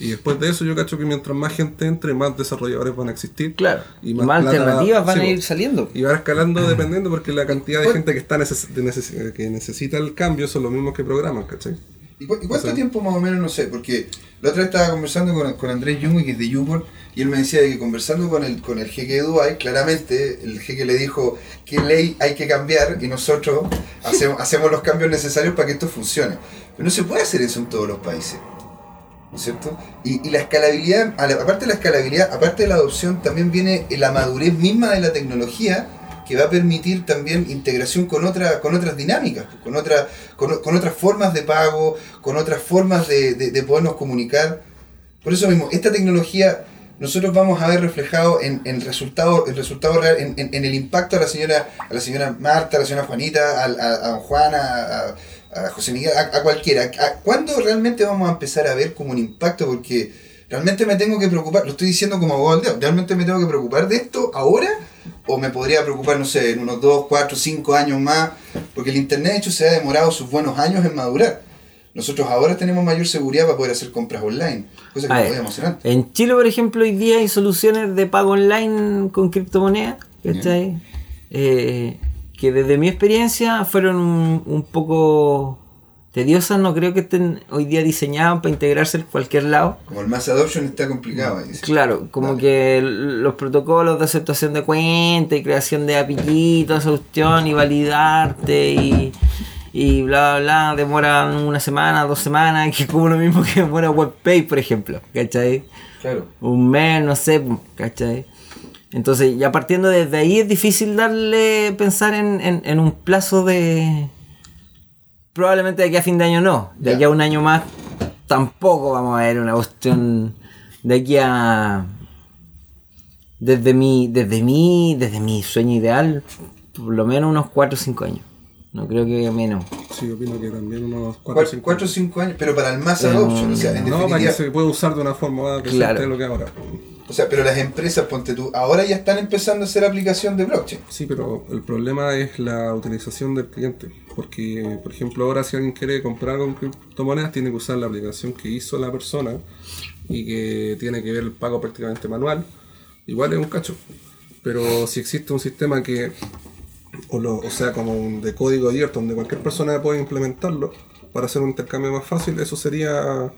Speaker 4: Y después de eso yo cacho que mientras más gente entre, más desarrolladores van a existir.
Speaker 3: Claro. Y más, alternativas van
Speaker 4: sí,
Speaker 3: a ir saliendo.
Speaker 4: Y va escalando dependiendo porque la cantidad de gente que está neces- de neces- que necesita el cambio son los mismos que programan, ¿cachai?
Speaker 2: ¿Y, cu- y cuánto
Speaker 4: O sea-
Speaker 2: tiempo más o menos? No sé, porque la otra vez estaba conversando con, con Andrés Jung, que es de Uport, y él me decía de que conversando con el, con el jeque de Dubai, claramente el jeque le dijo qué ley hay que cambiar y nosotros hacemos, hacemos los cambios necesarios para que esto funcione. Pero no se puede hacer eso en todos los países. ¿No es cierto? Y, la escalabilidad, aparte de la escalabilidad, aparte de la adopción, también viene la madurez misma de la tecnología que va a permitir también integración con, otra, con otras dinámicas, con, otra, con, otras formas de pago, con otras formas de, de- de podernos comunicar. Por eso mismo, esta tecnología nosotros vamos a ver reflejado en, en resultado, el resultado real, en, el impacto a la señora, a la señora Marta, a la señora Juanita, a, a, a don Juan, a, a- José Miguel, a, a cualquiera. ¿A- ¿Cuándo realmente vamos a empezar a ver como un impacto? Porque realmente me tengo que preocupar, lo estoy diciendo como abogado realmente me tengo que preocupar de esto ahora o me podría preocupar, no sé, en unos 2, 4, 5 años más, porque el Internet de hecho se ha demorado sus buenos años en madurar. Nosotros ahora tenemos mayor seguridad para poder hacer compras online, cosa que no podíamos hacer antes.
Speaker 3: En Chile, por ejemplo, hoy día hay soluciones de pago online con criptomonedas, ¿cachai? Eh, que desde mi experiencia fueron un, un poco tediosas, no creo que estén hoy día diseñadas para integrarse en cualquier lado.
Speaker 2: Como el mass adoption está complicado ahí. sí.
Speaker 3: Claro, como que los protocolos de aceptación de cuenta y creación de API, toda esa cuestión y validarte y, y bla bla bla, demoran una semana, dos semanas, que es como lo mismo que demora WebPay, por ejemplo, ¿cachai?
Speaker 2: Claro.
Speaker 3: un mes, no sé, ¿cachai? Entonces, ya partiendo desde ahí es difícil darle, pensar en, en- en un plazo de... Probablemente de aquí a fin de año no, de aquí a un año más tampoco vamos a ver una cuestión de aquí a... Desde mi, desde mi, desde mi sueño ideal, por lo menos unos 4 o 5 años. No creo que menos.
Speaker 4: Sí, opino que también unos 4 o 5
Speaker 2: 4 o 5 años, pero para el mass adoption, o sea, en
Speaker 4: No, para que se pueda usar de una forma más
Speaker 3: Claro.
Speaker 4: de lo que ahora.
Speaker 2: O sea, pero las empresas, ponte tú, ahora ya están empezando a hacer aplicación de blockchain.
Speaker 4: Sí, pero el problema es la utilización del cliente. Porque, por ejemplo, ahora si alguien quiere comprar con criptomonedas, tiene que usar la aplicación que hizo la persona y que tiene que ver el pago prácticamente manual. Igual es un cacho. Pero si existe un sistema que, o, lo- o sea, como un de código abierto, donde cualquier persona puede implementarlo para hacer un intercambio más fácil, eso sería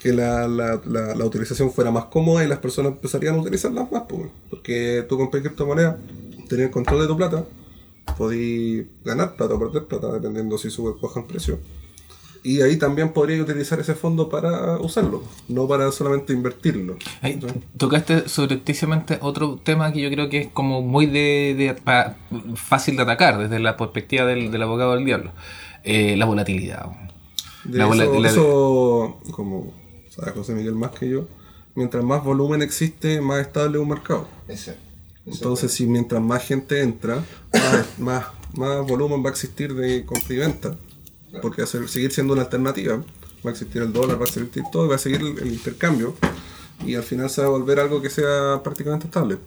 Speaker 4: que la, la, la, la utilización fuera más cómoda y las personas empezarían a utilizarlas más, pues, porque tú compras criptomonedas, tenías control de tu plata, podías ganar plata o perder plata, dependiendo si sube o baja el precio. Y ahí también podrías utilizar ese fondo para usarlo, no para solamente invertirlo.
Speaker 1: Ahí tocaste sobrepticiamente otro tema que yo creo que es como muy de, de- pa- fácil de atacar desde la perspectiva del, del abogado del diablo. Eh, la volatilidad.
Speaker 4: De
Speaker 1: La
Speaker 4: eso,
Speaker 1: volatilidad-
Speaker 4: eso, como sabe José Miguel más que yo, mientras más volumen existe, más estable es un mercado.
Speaker 2: Ese.
Speaker 4: Entonces, si mientras más gente entra, más, más, más volumen va a existir de compra y venta. Porque va a seguir siendo una alternativa. Va a existir el dólar, va a existir todo, y va a seguir el, el intercambio. Y al final se va a volver algo que sea prácticamente estable.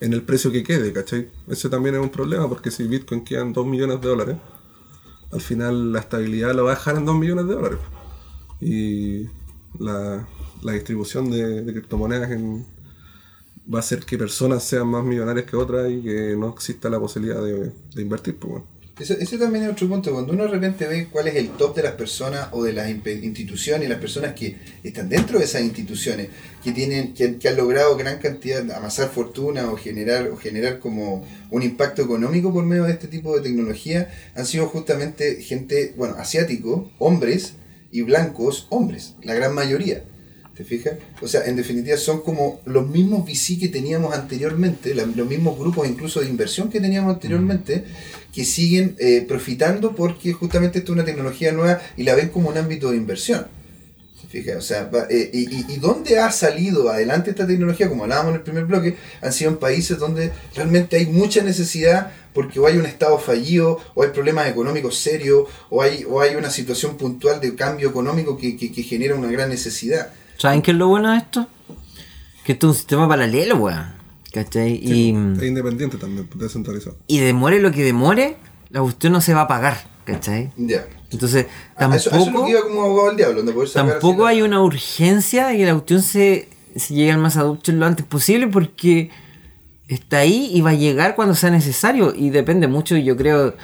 Speaker 4: En el precio que quede, ¿cachai? Ese también es un problema, porque si Bitcoin queda en 2 millones de dólares, al final la estabilidad lo va a dejar en 2 millones de dólares. Y la, la distribución de, criptomonedas en, va a hacer que personas sean más millonarias que otras y que no exista la posibilidad de, invertir. Pues, bueno.
Speaker 2: Ese también es otro punto. Cuando uno de repente ve cuál es el top de las personas o de las instituciones las personas que están dentro de esas instituciones, que tienen, que, que han logrado gran cantidad, amasar fortuna o generar, o generar como un impacto económico por medio de este tipo de tecnología, han sido justamente gente, bueno, asiático, hombres y blancos, hombres, la gran mayoría. ¿Te fijas? O sea, en definitiva son como los mismos VC que teníamos anteriormente, los mismos grupos incluso de inversión que teníamos anteriormente, que siguen eh, profitando porque justamente esto es una tecnología nueva y la ven como un ámbito de inversión. ¿Se fija? O sea, va- eh, y, y- y dónde ha salido adelante esta tecnología, como hablábamos en el primer bloque, han sido en países donde realmente hay mucha necesidad porque o hay un estado fallido, o hay problemas económicos serios, o hay, o hay una situación puntual de cambio económico que, que- que genera una gran necesidad.
Speaker 3: ¿Saben qué es lo bueno de esto? Que esto es un sistema paralelo, weón. ¿Cachai? Y,
Speaker 4: Es independiente también, descentralizado.
Speaker 3: y demore lo que demore, la cuestión no se va a pagar, ¿cachai?
Speaker 2: Ya.
Speaker 3: Entonces,
Speaker 2: Ah, eso, eso
Speaker 3: tampoco,
Speaker 2: como abogado del diablo,
Speaker 3: tampoco hay una urgencia de que la cuestión se, se llegue al más adoption lo antes posible porque está ahí y va a llegar cuando sea necesario. Y depende mucho, yo creo,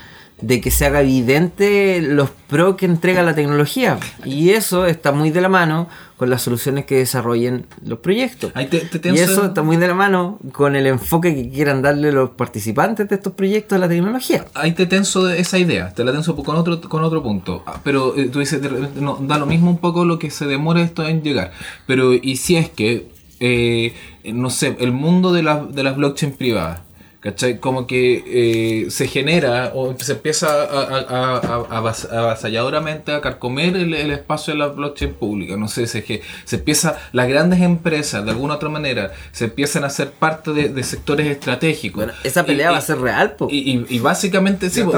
Speaker 3: de que se haga evidente los pros que entrega la tecnología. Y eso está muy de la mano con las soluciones que desarrollen los proyectos.
Speaker 1: Te- te
Speaker 3: y eso está muy de la mano con el enfoque que quieran darle los participantes de estos proyectos a la tecnología.
Speaker 1: Ahí te tenso de esa idea, te la tenso con otro, con otro punto. Ah, Pero eh, tú dices, no, da lo mismo un poco lo que se demore esto en llegar. Pero, ¿y si es que, eh, no sé, el mundo de, la- de las blockchain privadas, ¿cachai? Como que eh, se genera o se empieza a, a, a- a- avas- avasalladoramente a carcomer el, el espacio de la blockchain pública. No sé, si es que se empieza, las grandes empresas, de alguna otra manera, se empiezan a ser parte de, de sectores estratégicos.
Speaker 3: Bueno, esa pelea
Speaker 1: Y-
Speaker 3: va a ser real, po.
Speaker 1: y, y- y básicamente sí,
Speaker 3: pues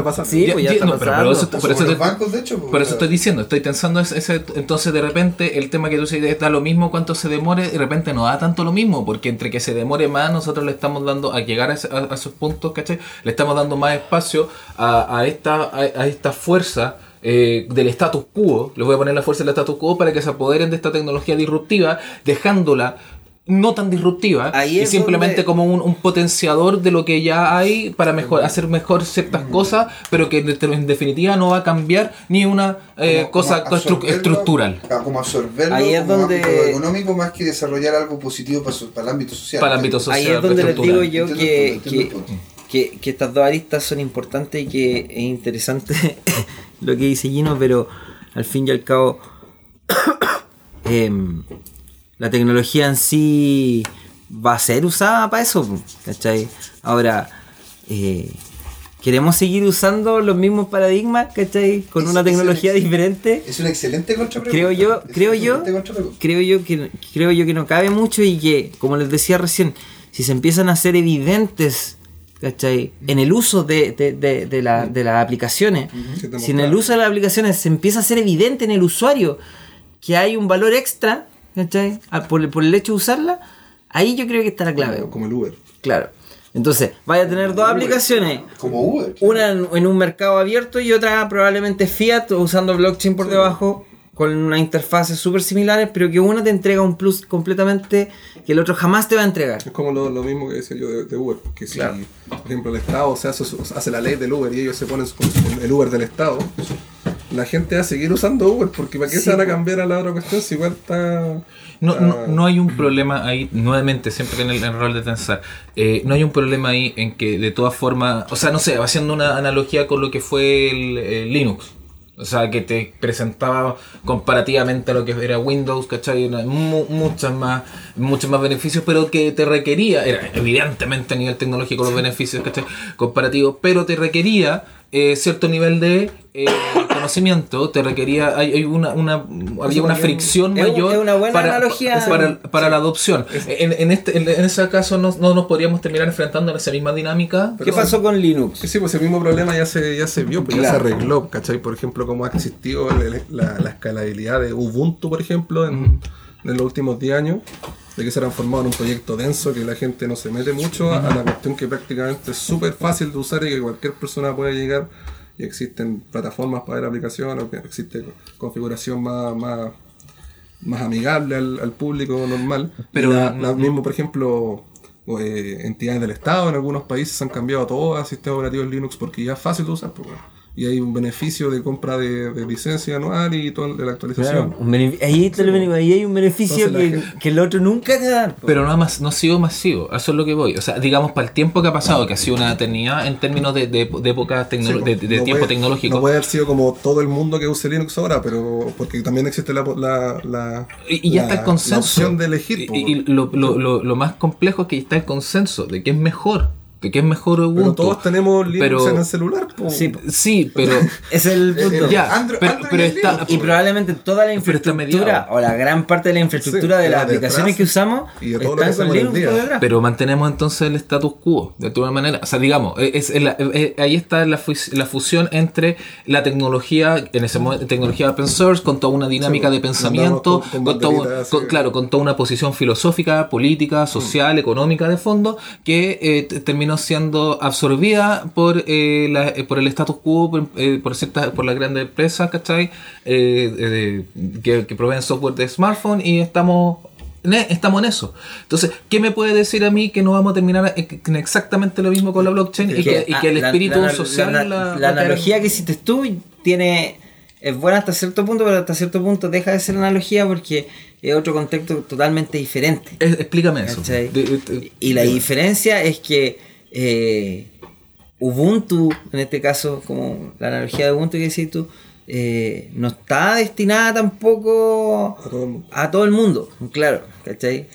Speaker 1: pero- eso, por eso te-
Speaker 2: los bancos, de hecho,
Speaker 1: por eso estoy diciendo, estoy pensando ese, ese- entonces de repente el tema que tú dices da lo mismo cuánto se demore, de repente no da tanto lo mismo, porque entre que se demore más, nosotros le estamos dando a llegar a, ese- a- a esos puntos, ¿cachai? Le estamos dando más espacio a, esta, a esta fuerza eh, del status quo, les voy a poner la fuerza del status quo para que se apoderen de esta tecnología disruptiva, dejándola no tan disruptiva
Speaker 3: Ahí
Speaker 1: y
Speaker 3: es
Speaker 1: simplemente
Speaker 3: donde-
Speaker 1: como un, un potenciador de lo que ya hay para mejor hacer mejor ciertas cosas, pero que en, definitiva no va a cambiar ni una eh,
Speaker 2: Como-
Speaker 1: cosa
Speaker 2: como
Speaker 1: estru-
Speaker 2: absorberlo-
Speaker 1: estructural.
Speaker 2: Como absorberlo
Speaker 3: Ahí es
Speaker 2: como
Speaker 3: donde-
Speaker 2: ámbito económico más que desarrollar algo positivo para, su- para el ámbito social.
Speaker 1: Para el ámbito social.
Speaker 3: Ahí es donde les digo yo que,
Speaker 2: el punto, entiendo
Speaker 3: que,
Speaker 2: el punto.
Speaker 3: que- que estas dos aristas son importantes y que es interesante lo que dice Gino, pero al fin y al cabo em, la tecnología en sí va a ser usada para eso, ¿cachai? Ahora, eh, queremos seguir usando los mismos paradigmas, ¿cachai? Con
Speaker 2: Es-
Speaker 3: una
Speaker 2: es
Speaker 3: tecnología diferente.
Speaker 2: Es una excelente contrapregunta.
Speaker 3: Creo yo, creo yo, creo yo que creo yo que no cabe mucho y que, como les decía recién, si se empiezan a hacer evidentes, ¿cachai? En el uso de, de, de, de la- de las aplicaciones, si en el uso de las aplicaciones se empieza a hacer evidente en el usuario que hay un valor extra, ¿cachai? Ah, Por, por el hecho de usarla, ahí yo creo que está la clave.
Speaker 4: Como, como el Uber.
Speaker 3: Claro. Entonces, vaya a tener dos aplicaciones.
Speaker 2: Como Uber.
Speaker 3: Una en, en un mercado abierto y otra probablemente Fiat usando blockchain por debajo con unas interfaces súper similares, pero que una te entrega un plus completamente que el otro jamás te va a entregar.
Speaker 4: Es como lo, lo mismo que decía yo de, de Uber, porque si, por ejemplo, el Estado se hace, hace la ley del Uber y ellos se ponen con el Uber del Estado, la gente va a seguir usando Uber, porque ¿para qué
Speaker 3: Sí,
Speaker 4: se van a cambiar a la otra cuestión si igual está...
Speaker 1: No,
Speaker 4: está-
Speaker 1: no, no hay un problema ahí, nuevamente, siempre en el, rol de pensar, eh, no hay un problema ahí en que de todas formas, o sea, no sé, haciendo una analogía con lo que fue el, el Linux. O sea, que te presentaba comparativamente a lo que era Windows, ¿cachai? Mu- muchas más, muchos más beneficios, pero que te requería, era evidentemente a nivel tecnológico los beneficios, ¿cachai? Comparativos, pero te requería eh, cierto nivel de eh, conocimiento, te requería, hay, hay una, una, había una fricción
Speaker 3: Es un-
Speaker 1: mayor
Speaker 3: es una buena
Speaker 1: para,
Speaker 3: analogía.
Speaker 1: para, para la adopción. En, en este, en, en ese caso no, no nos podríamos terminar enfrentando en esa misma dinámica.
Speaker 3: ¿Qué pasó con Linux?
Speaker 4: Sí, sí, pues el mismo problema ya se, ya se vio, pues ya
Speaker 3: Claro.
Speaker 4: se arregló, ¿cachai? Por ejemplo, cómo ha existido el- la, la escalabilidad de Ubuntu, por ejemplo, en, en los últimos 10 años, de que se transformado en un proyecto denso, que la gente no se mete mucho a, a la cuestión que prácticamente es súper fácil de usar y que cualquier persona puede llegar. Y existen plataformas para ver aplicaciones, existe configuración más, más, más amigable al, al público normal.
Speaker 1: Pero-
Speaker 4: la, la mismo, por ejemplo, o, eh, entidades del Estado en algunos países han cambiado todo a sistemas operativos Linux porque ya es fácil de usar. pues, bueno. Y hay un beneficio de compra de, de licencia anual y todo de la actualización.
Speaker 3: Claro, un ahí, está el beneficio, ahí hay un beneficio que, que el otro nunca te da.
Speaker 1: Pero no ha, mas- no ha sido masivo, eso es lo que voy. O sea, digamos, para el tiempo que ha pasado, que ha sido una eternidad en términos de, de, de época
Speaker 4: Sí,
Speaker 1: tecnolo- de, de
Speaker 4: no
Speaker 1: tiempo
Speaker 4: puede-
Speaker 1: tecnológico.
Speaker 4: No puede haber sido como todo el mundo que use Linux ahora, pero porque también existe la, la, la,
Speaker 1: Y, y ya
Speaker 4: la-
Speaker 1: está el
Speaker 4: la
Speaker 1: consenso.
Speaker 4: opción de elegir.
Speaker 1: Y, y lo, lo, lo, lo más complejo es que está el consenso de que es mejor. De que es mejor Ubuntu.
Speaker 4: pero todos tenemos Linux
Speaker 1: Pero-
Speaker 4: en el celular.
Speaker 3: Sí,
Speaker 1: Sí, pero.
Speaker 3: Es el punto.
Speaker 1: Ya,
Speaker 2: Android-
Speaker 1: pero,
Speaker 2: Android
Speaker 1: pero
Speaker 2: es
Speaker 1: está.
Speaker 2: Linux.
Speaker 3: Y probablemente toda la infraestructura o la gran parte de la infraestructura
Speaker 4: Sí,
Speaker 3: de las aplicaciones
Speaker 4: detrás
Speaker 3: que usamos
Speaker 4: y de todo lo que
Speaker 3: están con Linux.
Speaker 1: Pero mantenemos entonces el status quo, de todas maneras. O sea, digamos, es, es la- es- ahí está la, fus- la fusión entre la tecnología, en ese momento, tecnología open source, con toda una dinámica
Speaker 4: Sí,
Speaker 1: de pensamiento,
Speaker 4: con-
Speaker 1: con,
Speaker 4: con
Speaker 1: todo-
Speaker 4: banderitas,
Speaker 1: con-
Speaker 4: sí.
Speaker 1: claro, con toda una posición filosófica, política, social, económica de fondo, que eh, t- terminó siendo absorbida por, eh, la- eh, por el status quo, por, eh, por ciertas, por las grandes empresas, ¿cachai? Que, que proveen software de smartphone y estamos ne- Estamos en eso. Entonces, ¿qué me puede decir a mí que no vamos a terminar en en exactamente lo mismo con la blockchain y que, y que el
Speaker 3: ah, la-
Speaker 1: espíritu
Speaker 3: la-
Speaker 1: social
Speaker 3: la,
Speaker 1: la-
Speaker 3: la analogía que hiciste tú tiene es buena hasta cierto punto pero hasta cierto punto deja de ser analogía porque es otro contexto totalmente diferente
Speaker 1: Es- explícame eso.
Speaker 3: ¿cachai?
Speaker 1: De- de-
Speaker 3: y la diferencia es que eh, Ubuntu en este caso como la analogía de Ubuntu que decís tú eh, no está destinada tampoco
Speaker 4: A todo el mundo.
Speaker 3: a todo el mundo, claro, ¿cachai?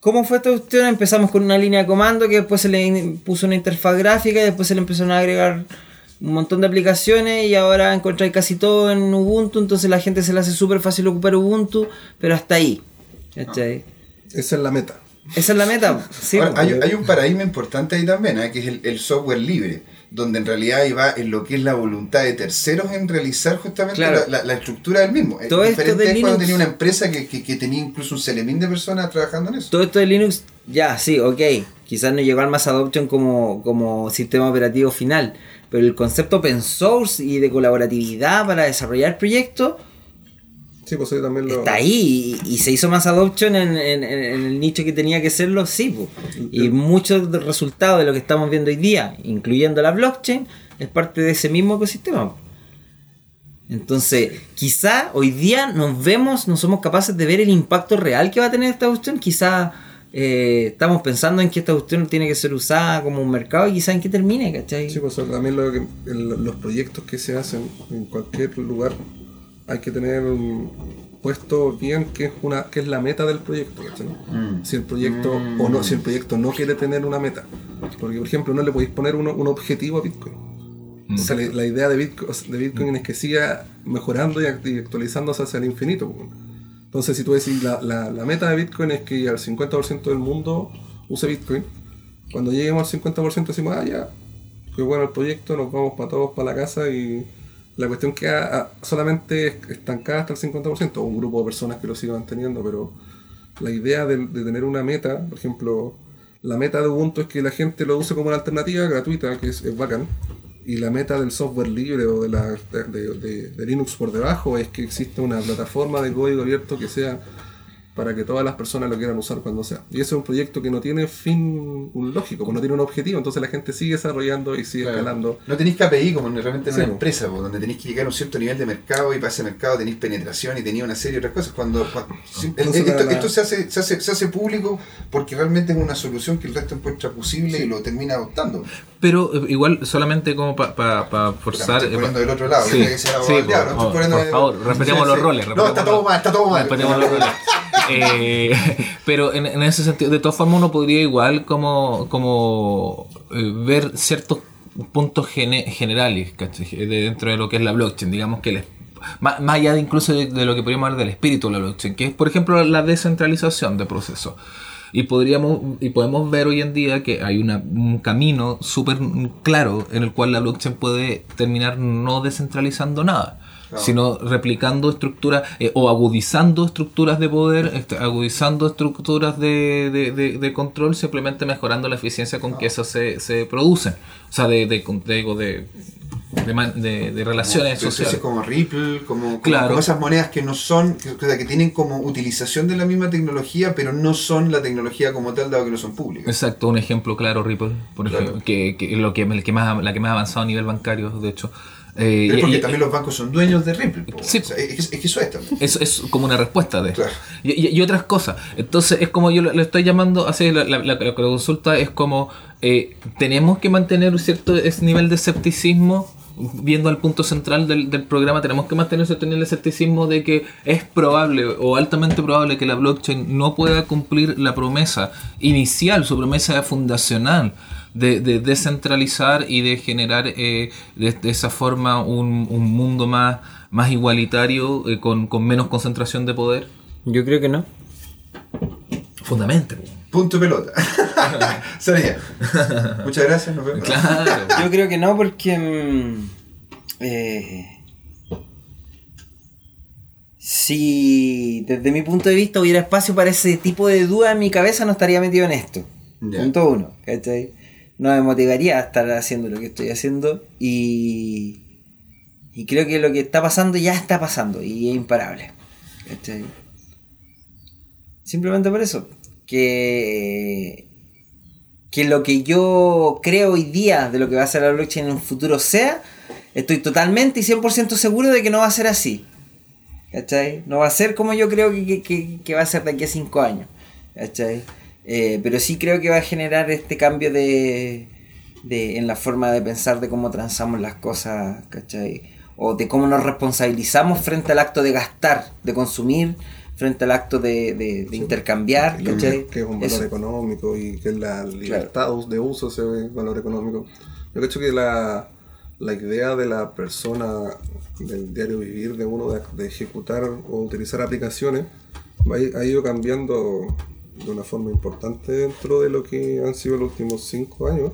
Speaker 3: ¿Cómo fue esta cuestión? Empezamos con una línea de comando que después se le puso una interfaz gráfica y después se le empezaron a agregar un montón de aplicaciones y ahora encontráis casi todo en Ubuntu, entonces la gente se le hace súper fácil ocupar Ubuntu, pero hasta ahí, ¿cachai?
Speaker 4: Esa es la meta.
Speaker 3: Esa es la meta, sí.
Speaker 2: Ahora, hay, hay un paradigma importante ahí también, ¿eh? que es el, el software libre, donde en realidad ahí va en lo que es la voluntad de terceros en realizar justamente
Speaker 3: Claro.
Speaker 2: la, la- la estructura del mismo.
Speaker 3: Todo esto de
Speaker 2: es cuando
Speaker 3: Linux-
Speaker 2: tenía una empresa que, que- que tenía incluso un celemín de personas trabajando en eso.
Speaker 3: Todo esto de Linux, ya, sí, ok, Quizás no llegó al mass adoption como, como sistema operativo final, pero el concepto open source y de colaboratividad para desarrollar proyectos
Speaker 4: Sí, pues ahí también lo.
Speaker 3: está ahí y, y se hizo más adoption en, en- en el nicho que tenía que serlo, sí. po. Y muchos resultados de lo que estamos viendo hoy día, incluyendo la blockchain, es parte de ese mismo ecosistema. Entonces, quizá hoy día nos vemos, no somos capaces de ver el impacto real que va a tener esta cuestión. Quizá eh, estamos pensando en que esta cuestión tiene que ser usada como un mercado y quizá en qué termine, ¿cachai?
Speaker 4: Sí, pues también lo que, el- los proyectos que se hacen en cualquier lugar hay que tener puesto bien qué es una qué es la meta del proyecto, ¿cachai? Si el proyecto o no, si el proyecto no quiere tener una meta. Porque por ejemplo no le podéis poner uno- un objetivo a Bitcoin. O sea, la, la idea de Bitcoin, de Bitcoin es que siga mejorando y act- y actualizándose hacia el infinito. Entonces, si tú decís, la, la, la meta de Bitcoin es que al 50% del mundo use Bitcoin, cuando lleguemos al 50% decimos, ah, ya, qué bueno el proyecto, nos vamos para todos para la casa y la cuestión queda ah, solamente estancada hasta el 50%, o un grupo de personas que lo sigan manteniendo, pero la idea de, tener una meta, por ejemplo, la meta de Ubuntu es que la gente lo use como una alternativa gratuita, que es, es bacán, y la meta del software libre o de, la, de Linux por debajo es que exista una plataforma de código abierto que sea para que todas las personas lo quieran usar cuando sea. Y ese es un proyecto que no tiene fin un lógico, pues no tiene un objetivo, entonces la gente sigue desarrollando y sigue
Speaker 2: Claro.
Speaker 4: escalando.
Speaker 2: No tenéis KPI como realmente en
Speaker 4: Sí,
Speaker 2: una
Speaker 4: po.
Speaker 2: empresa, po, donde tenéis que llegar a un cierto nivel de mercado y para ese mercado tenéis penetración y tenéis una serie de otras cosas. Cuando,
Speaker 4: Entonces,
Speaker 2: esto,
Speaker 4: la- la-
Speaker 2: esto se, hace, se, hace, se hace público porque realmente es una solución que el resto encuentra posible y lo termina adoptando.
Speaker 1: Pero eh, igual, solamente como para
Speaker 2: Porque me
Speaker 1: forzar.
Speaker 2: estoy
Speaker 1: eh,
Speaker 2: poniendo del otro lado,
Speaker 1: Sí,
Speaker 2: que
Speaker 1: por,
Speaker 2: estoy
Speaker 1: por-
Speaker 2: poniendo-
Speaker 1: por favor, respetemos los
Speaker 2: Sí.
Speaker 1: roles.
Speaker 2: No, está todo mal, está todo mal.
Speaker 1: respetemos los roles. Eh, pero en, ese sentido, de todas formas, uno podría igual como, como eh, ver ciertos puntos gene- generales ¿cachai? de dentro de lo que es la blockchain. Digamos que más, allá incluso de, lo que podríamos hablar del espíritu de la blockchain, que es, por ejemplo, la descentralización de procesos. Y podríamos y podemos ver hoy en día que hay un camino súper claro en el cual la blockchain puede terminar no descentralizando nada,
Speaker 2: Claro.
Speaker 1: sino replicando estructuras eh, o agudizando estructuras de poder, este, agudizando estructuras de, de- de- de control, simplemente mejorando la eficiencia con que eso se, se producen. O sea, de, digo, de, de relaciones
Speaker 2: Como-
Speaker 1: sociales.
Speaker 2: como Ripple, como, como-
Speaker 1: Claro.
Speaker 2: como esas monedas que no son, que, que tienen como utilización de la misma tecnología, pero no son la tecnología como tal, dado que no son públicas.
Speaker 1: Exacto, un ejemplo claro, Ripple, por
Speaker 2: Claro.
Speaker 1: ejemplo, que, que lo que, el que más, la que más ha avanzado a nivel bancario, de hecho. Eh,
Speaker 2: Pero
Speaker 1: y-
Speaker 2: porque
Speaker 1: y-
Speaker 2: también los bancos son dueños de Ripple.
Speaker 1: Sí.
Speaker 2: O sea, es, es que eso es también.
Speaker 1: Es, es como una respuesta de
Speaker 2: Claro.
Speaker 1: y, y- otras cosas. Entonces es como yo lo, lo estoy llamando, así la, la, la- la consulta es como eh, tenemos que mantener un cierto ese nivel de escepticismo. Viendo al punto central del, del programa, tenemos que mantener cierto nivel de escepticismo de que es probable o altamente probable que la blockchain no pueda cumplir la promesa inicial, su promesa fundacional de, de descentralizar y de generar eh, de, de esa forma un, un mundo más, más igualitario, eh, con, con menos concentración de poder?
Speaker 3: Yo creo que no.
Speaker 1: Fundamente.
Speaker 2: Punto y pelota. Sería. Muchas gracias, nos vemos.
Speaker 1: Claro.
Speaker 3: Yo creo que no porque... mm, eh, si desde mi punto de vista hubiera espacio para ese tipo de duda en mi cabeza, no estaría metido en esto. Punto uno, ¿cachai? No me motivaría a estar haciendo lo que estoy haciendo y... Y creo que lo que está pasando ya está pasando y es imparable. Simplemente por eso. Que que lo que yo creo hoy día de lo que va a ser la blockchain en un futuro sea, estoy totalmente y 100% seguro de que no va a ser así. No va a ser como yo creo que, que- va a ser de aquí a 5 años. Eh, pero sí creo que va a generar este cambio de, de- en la forma de pensar de cómo transamos las cosas, ¿cachai? O de cómo nos responsabilizamos frente al acto de gastar, de consumir, frente al acto de, de- de intercambiar,
Speaker 4: que,
Speaker 3: ¿cachai?
Speaker 4: que es un valor
Speaker 3: Eso.
Speaker 4: económico y que la libertad de uso ese valor económico. Yo creo que la, la idea de la persona, del diario vivir de uno, de, de ejecutar o utilizar aplicaciones, ha ido cambiando de una forma importante dentro de lo que han sido los últimos cinco años,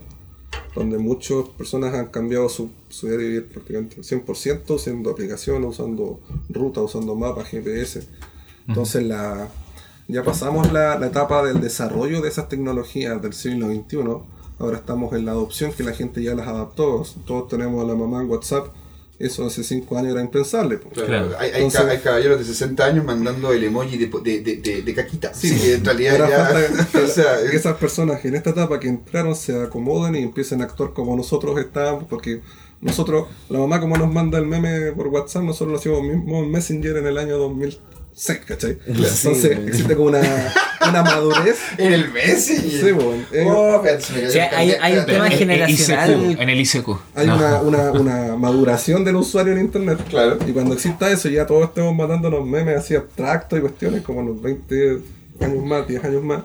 Speaker 4: donde muchas personas han cambiado su, su diario vivir prácticamente al 100%, usando aplicaciones, usando rutas, usando mapas, GPS. Entonces la, ya pasamos la, la etapa del desarrollo de esas tecnologías del siglo XXI. Ahora estamos en la adopción que la gente ya las adaptó. Todos tenemos a la mamá en WhatsApp. Eso hace 5 años era impensable.
Speaker 1: Claro.
Speaker 2: Hay, hay
Speaker 4: Entonces-
Speaker 2: ca- hay caballeros de 60 años mandando el emoji de, de, de, de, de caquita.
Speaker 4: Sí,
Speaker 2: en realidad ya.
Speaker 4: falta que,
Speaker 2: o sea,
Speaker 4: que esas personas que en esta etapa que entraron se acomoden y empiecen a actuar como nosotros estábamos, porque nosotros, la mamá como nos manda el meme por WhatsApp, nosotros lo hacíamos mismo en Messenger en el año 2006, ¿cachai? Entonces existe como una, una madurez.
Speaker 2: en el Messi.
Speaker 4: Sí, bueno, eh,
Speaker 2: Oh,
Speaker 3: hay- un tema
Speaker 1: En- en
Speaker 3: generacional.
Speaker 1: ICQ, en el ICQ.
Speaker 4: hay
Speaker 1: No.
Speaker 4: una, una, una maduración del usuario en internet.
Speaker 2: Claro.
Speaker 4: Y cuando exista eso, ya todos estemos mandándonos memes así abstractos y cuestiones como los 20 años más, 10 años más.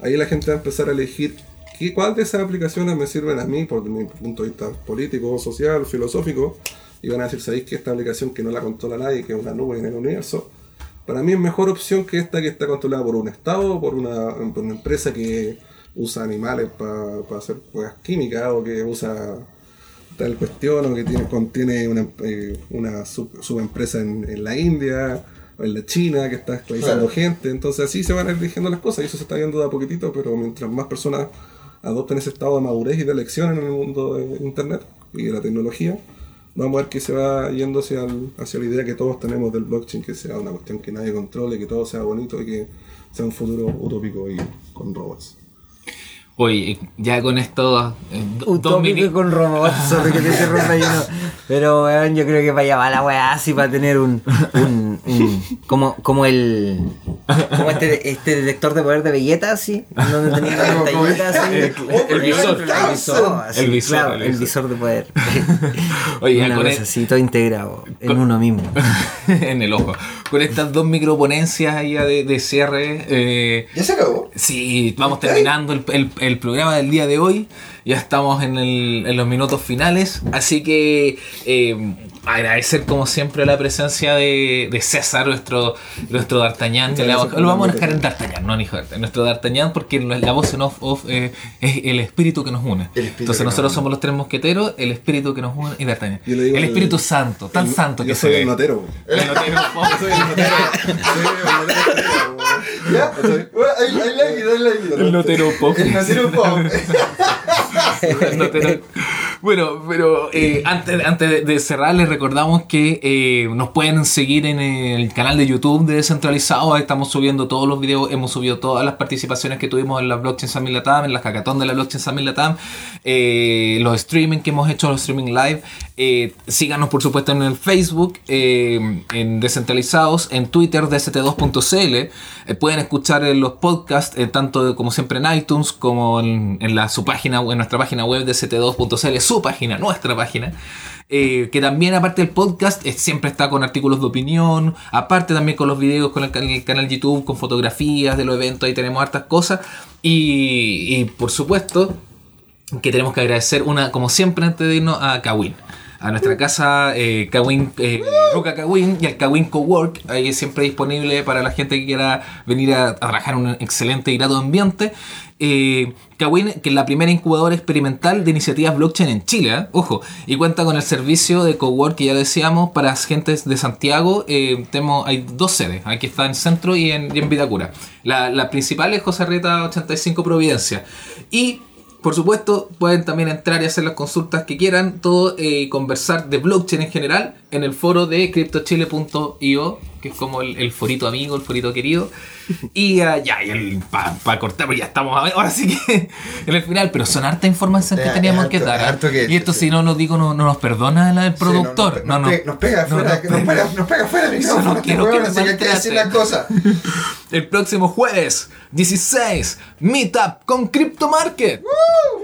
Speaker 4: Ahí la gente va a empezar a elegir qué, cuál de esas aplicaciones me sirven a mí, por mi punto de vista político, social, filosófico. Y van a decir, ¿sabéis que esta aplicación que no la controla nadie, que es una nube en el universo? Para mí es mejor opción que esta que está controlada por un Estado o por una, por una empresa que usa animales para hacer cosas químicas o que usa tal cuestión o que tiene, contiene una, eh, una sub- subempresa en, en la India o en la China que está esclavizando
Speaker 2: Claro.
Speaker 4: gente. Entonces así se van eligiendo las cosas y eso se está viendo de a poquitito, pero mientras más personas adopten ese estado de madurez y de elección en el mundo de Internet y de la tecnología, vamos a ver que se va yendo hacia, la idea que todos tenemos del blockchain, que sea una cuestión que nadie controle, que todo sea bonito y que sea un futuro utópico y con robots.
Speaker 1: Oye, ya con esto. eh,
Speaker 3: Utópico
Speaker 1: mini-
Speaker 3: con robots, sorry que te interrumpa yo no. Pero weón, yo creo que para allá va la weá así para tener un, un, un- como, como el como este, este detector de poder de Vegeta así, donde tenía la
Speaker 2: Como- como-
Speaker 3: pantallita así.
Speaker 1: El- el visor.
Speaker 3: El visor, así,
Speaker 1: El visor,
Speaker 3: claro,
Speaker 1: el visor.
Speaker 3: de poder.
Speaker 1: Oye, ya
Speaker 3: Una
Speaker 1: con
Speaker 3: cosa
Speaker 1: el-
Speaker 3: así, todo integrado en
Speaker 1: con-
Speaker 3: uno mismo.
Speaker 1: en el ojo. Con estas dos microponencias ya de, de cierre. eh,
Speaker 2: ¿Ya se acabó?
Speaker 1: Sí, vamos terminando el, el- el programa del día de hoy. Ya estamos en, el- en los minutos finales. Así que eh, agradecer como siempre la presencia de, de César, nuestro, nuestro D'Artagnan. Vamos- Lo vamos a dejar en. D'Artagnan, no en hijo de- Nuestro D'Artagnan porque la voz en off, off, eh, es el espíritu que nos une.
Speaker 2: El
Speaker 1: Entonces
Speaker 2: nos
Speaker 1: nosotros somos los tres mosqueteros, el espíritu que nos une y D'Artagnan.
Speaker 4: Yo
Speaker 1: El
Speaker 4: el-
Speaker 1: Espíritu Santo, tan
Speaker 4: El-
Speaker 1: santo
Speaker 4: yo
Speaker 1: que
Speaker 4: soy
Speaker 1: se
Speaker 4: el notero.
Speaker 1: El notero,
Speaker 4: Yo soy el notero. Sí, el notero.
Speaker 2: ¿Ya? Bueno, Ahí ahí la guido, ahí la guido.
Speaker 1: El notero pop.
Speaker 2: El notero pop.
Speaker 1: No te- Bueno, pero eh, antes, antes de- cerrar, les recordamos que eh, nos pueden seguir en el canal de YouTube de Descentralizado. Estamos subiendo todos los videos, hemos subido todas las participaciones que tuvimos en la Blockchain Summit Latam, en la hackathon de la Blockchain Summit Latam, eh, los streaming que hemos hecho, los streaming live. Eh, síganos, por supuesto, en el Facebook, eh, en Descentralizados, en Twitter, DST2.cl. Eh, pueden escuchar los podcasts, tanto como siempre en iTunes, como en, en la, su página, en nuestra página web, DST2.cl, su página, nuestra página. Eh, que también aparte del podcast siempre está con artículos de opinión, aparte también con los videos, con el canal YouTube, con fotografías de los eventos, ahí tenemos hartas cosas. Y, y, por supuesto, que tenemos que agradecer una, como siempre antes de irnos a Kawin. A nuestra casa eh, Kawin, eh, Ruka Kawin y al Kawin Cowork, ahí es siempre disponible para la gente que quiera venir a, a trabajar en un excelente y grato ambiente. Eh, que es la primera incubadora experimental de iniciativas blockchain en Chile, ¿eh? ojo, y cuenta con el servicio de cowork que ya decíamos para gentes de Santiago. eh, tenemos, hay dos sedes, aquí está en Centro y en, en Vitacura. La, la principal es José Reta 85 Providencia. Y por supuesto, pueden también entrar y hacer las consultas que quieran, todo eh, conversar de blockchain en general en el foro de cryptochile.io, que es como el, el forito amigo, el forito querido. Y ah, ya, y para cortar, pues ya estamos a- ahora sí que en el final, pero son harta información que teníamos que dar.
Speaker 2: que-
Speaker 1: y esto, si no nos digo, no, no nos perdona el, el
Speaker 2: Sí, no,
Speaker 1: productor.
Speaker 2: no,
Speaker 1: No,
Speaker 2: nos,
Speaker 1: no,
Speaker 2: pe- nos pega
Speaker 1: No,
Speaker 2: afuera,
Speaker 1: no,
Speaker 2: que nos pega, nos pega afuera
Speaker 1: no
Speaker 2: este
Speaker 1: quiero que
Speaker 2: así que hay que las
Speaker 1: maltrate. El próximo jueves 16, Meetup con Crypto Market.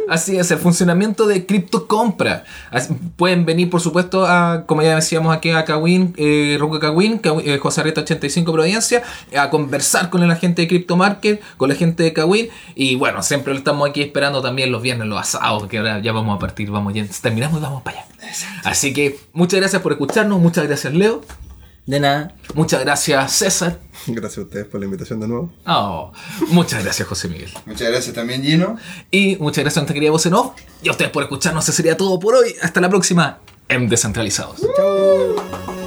Speaker 1: Así es, el funcionamiento de Crypto Compra. Así- pueden venir, por supuesto, a, como ya decíamos aquí, a Kawin, eh, Roque Kawin, Kawin, eh, José Arreta 85 Providencia, a conversar con la gente de Crypto Market, con la gente de Kawin. Y bueno, siempre lo estamos aquí esperando también los viernes, los asados, que ahora ya vamos a partir, vamos ya, terminamos y vamos para allá. Así que muchas gracias por escucharnos, muchas gracias Leo,
Speaker 3: De nada.
Speaker 1: muchas gracias César.
Speaker 4: Gracias a ustedes por la invitación de nuevo.
Speaker 1: Oh, muchas gracias José Miguel.
Speaker 2: Muchas gracias también, Gino.
Speaker 1: Y muchas gracias a nuestra querida voz en off. Y a ustedes por escucharnos. Eso sería todo por hoy. Hasta la próxima en Descentralizados.
Speaker 3: Chau.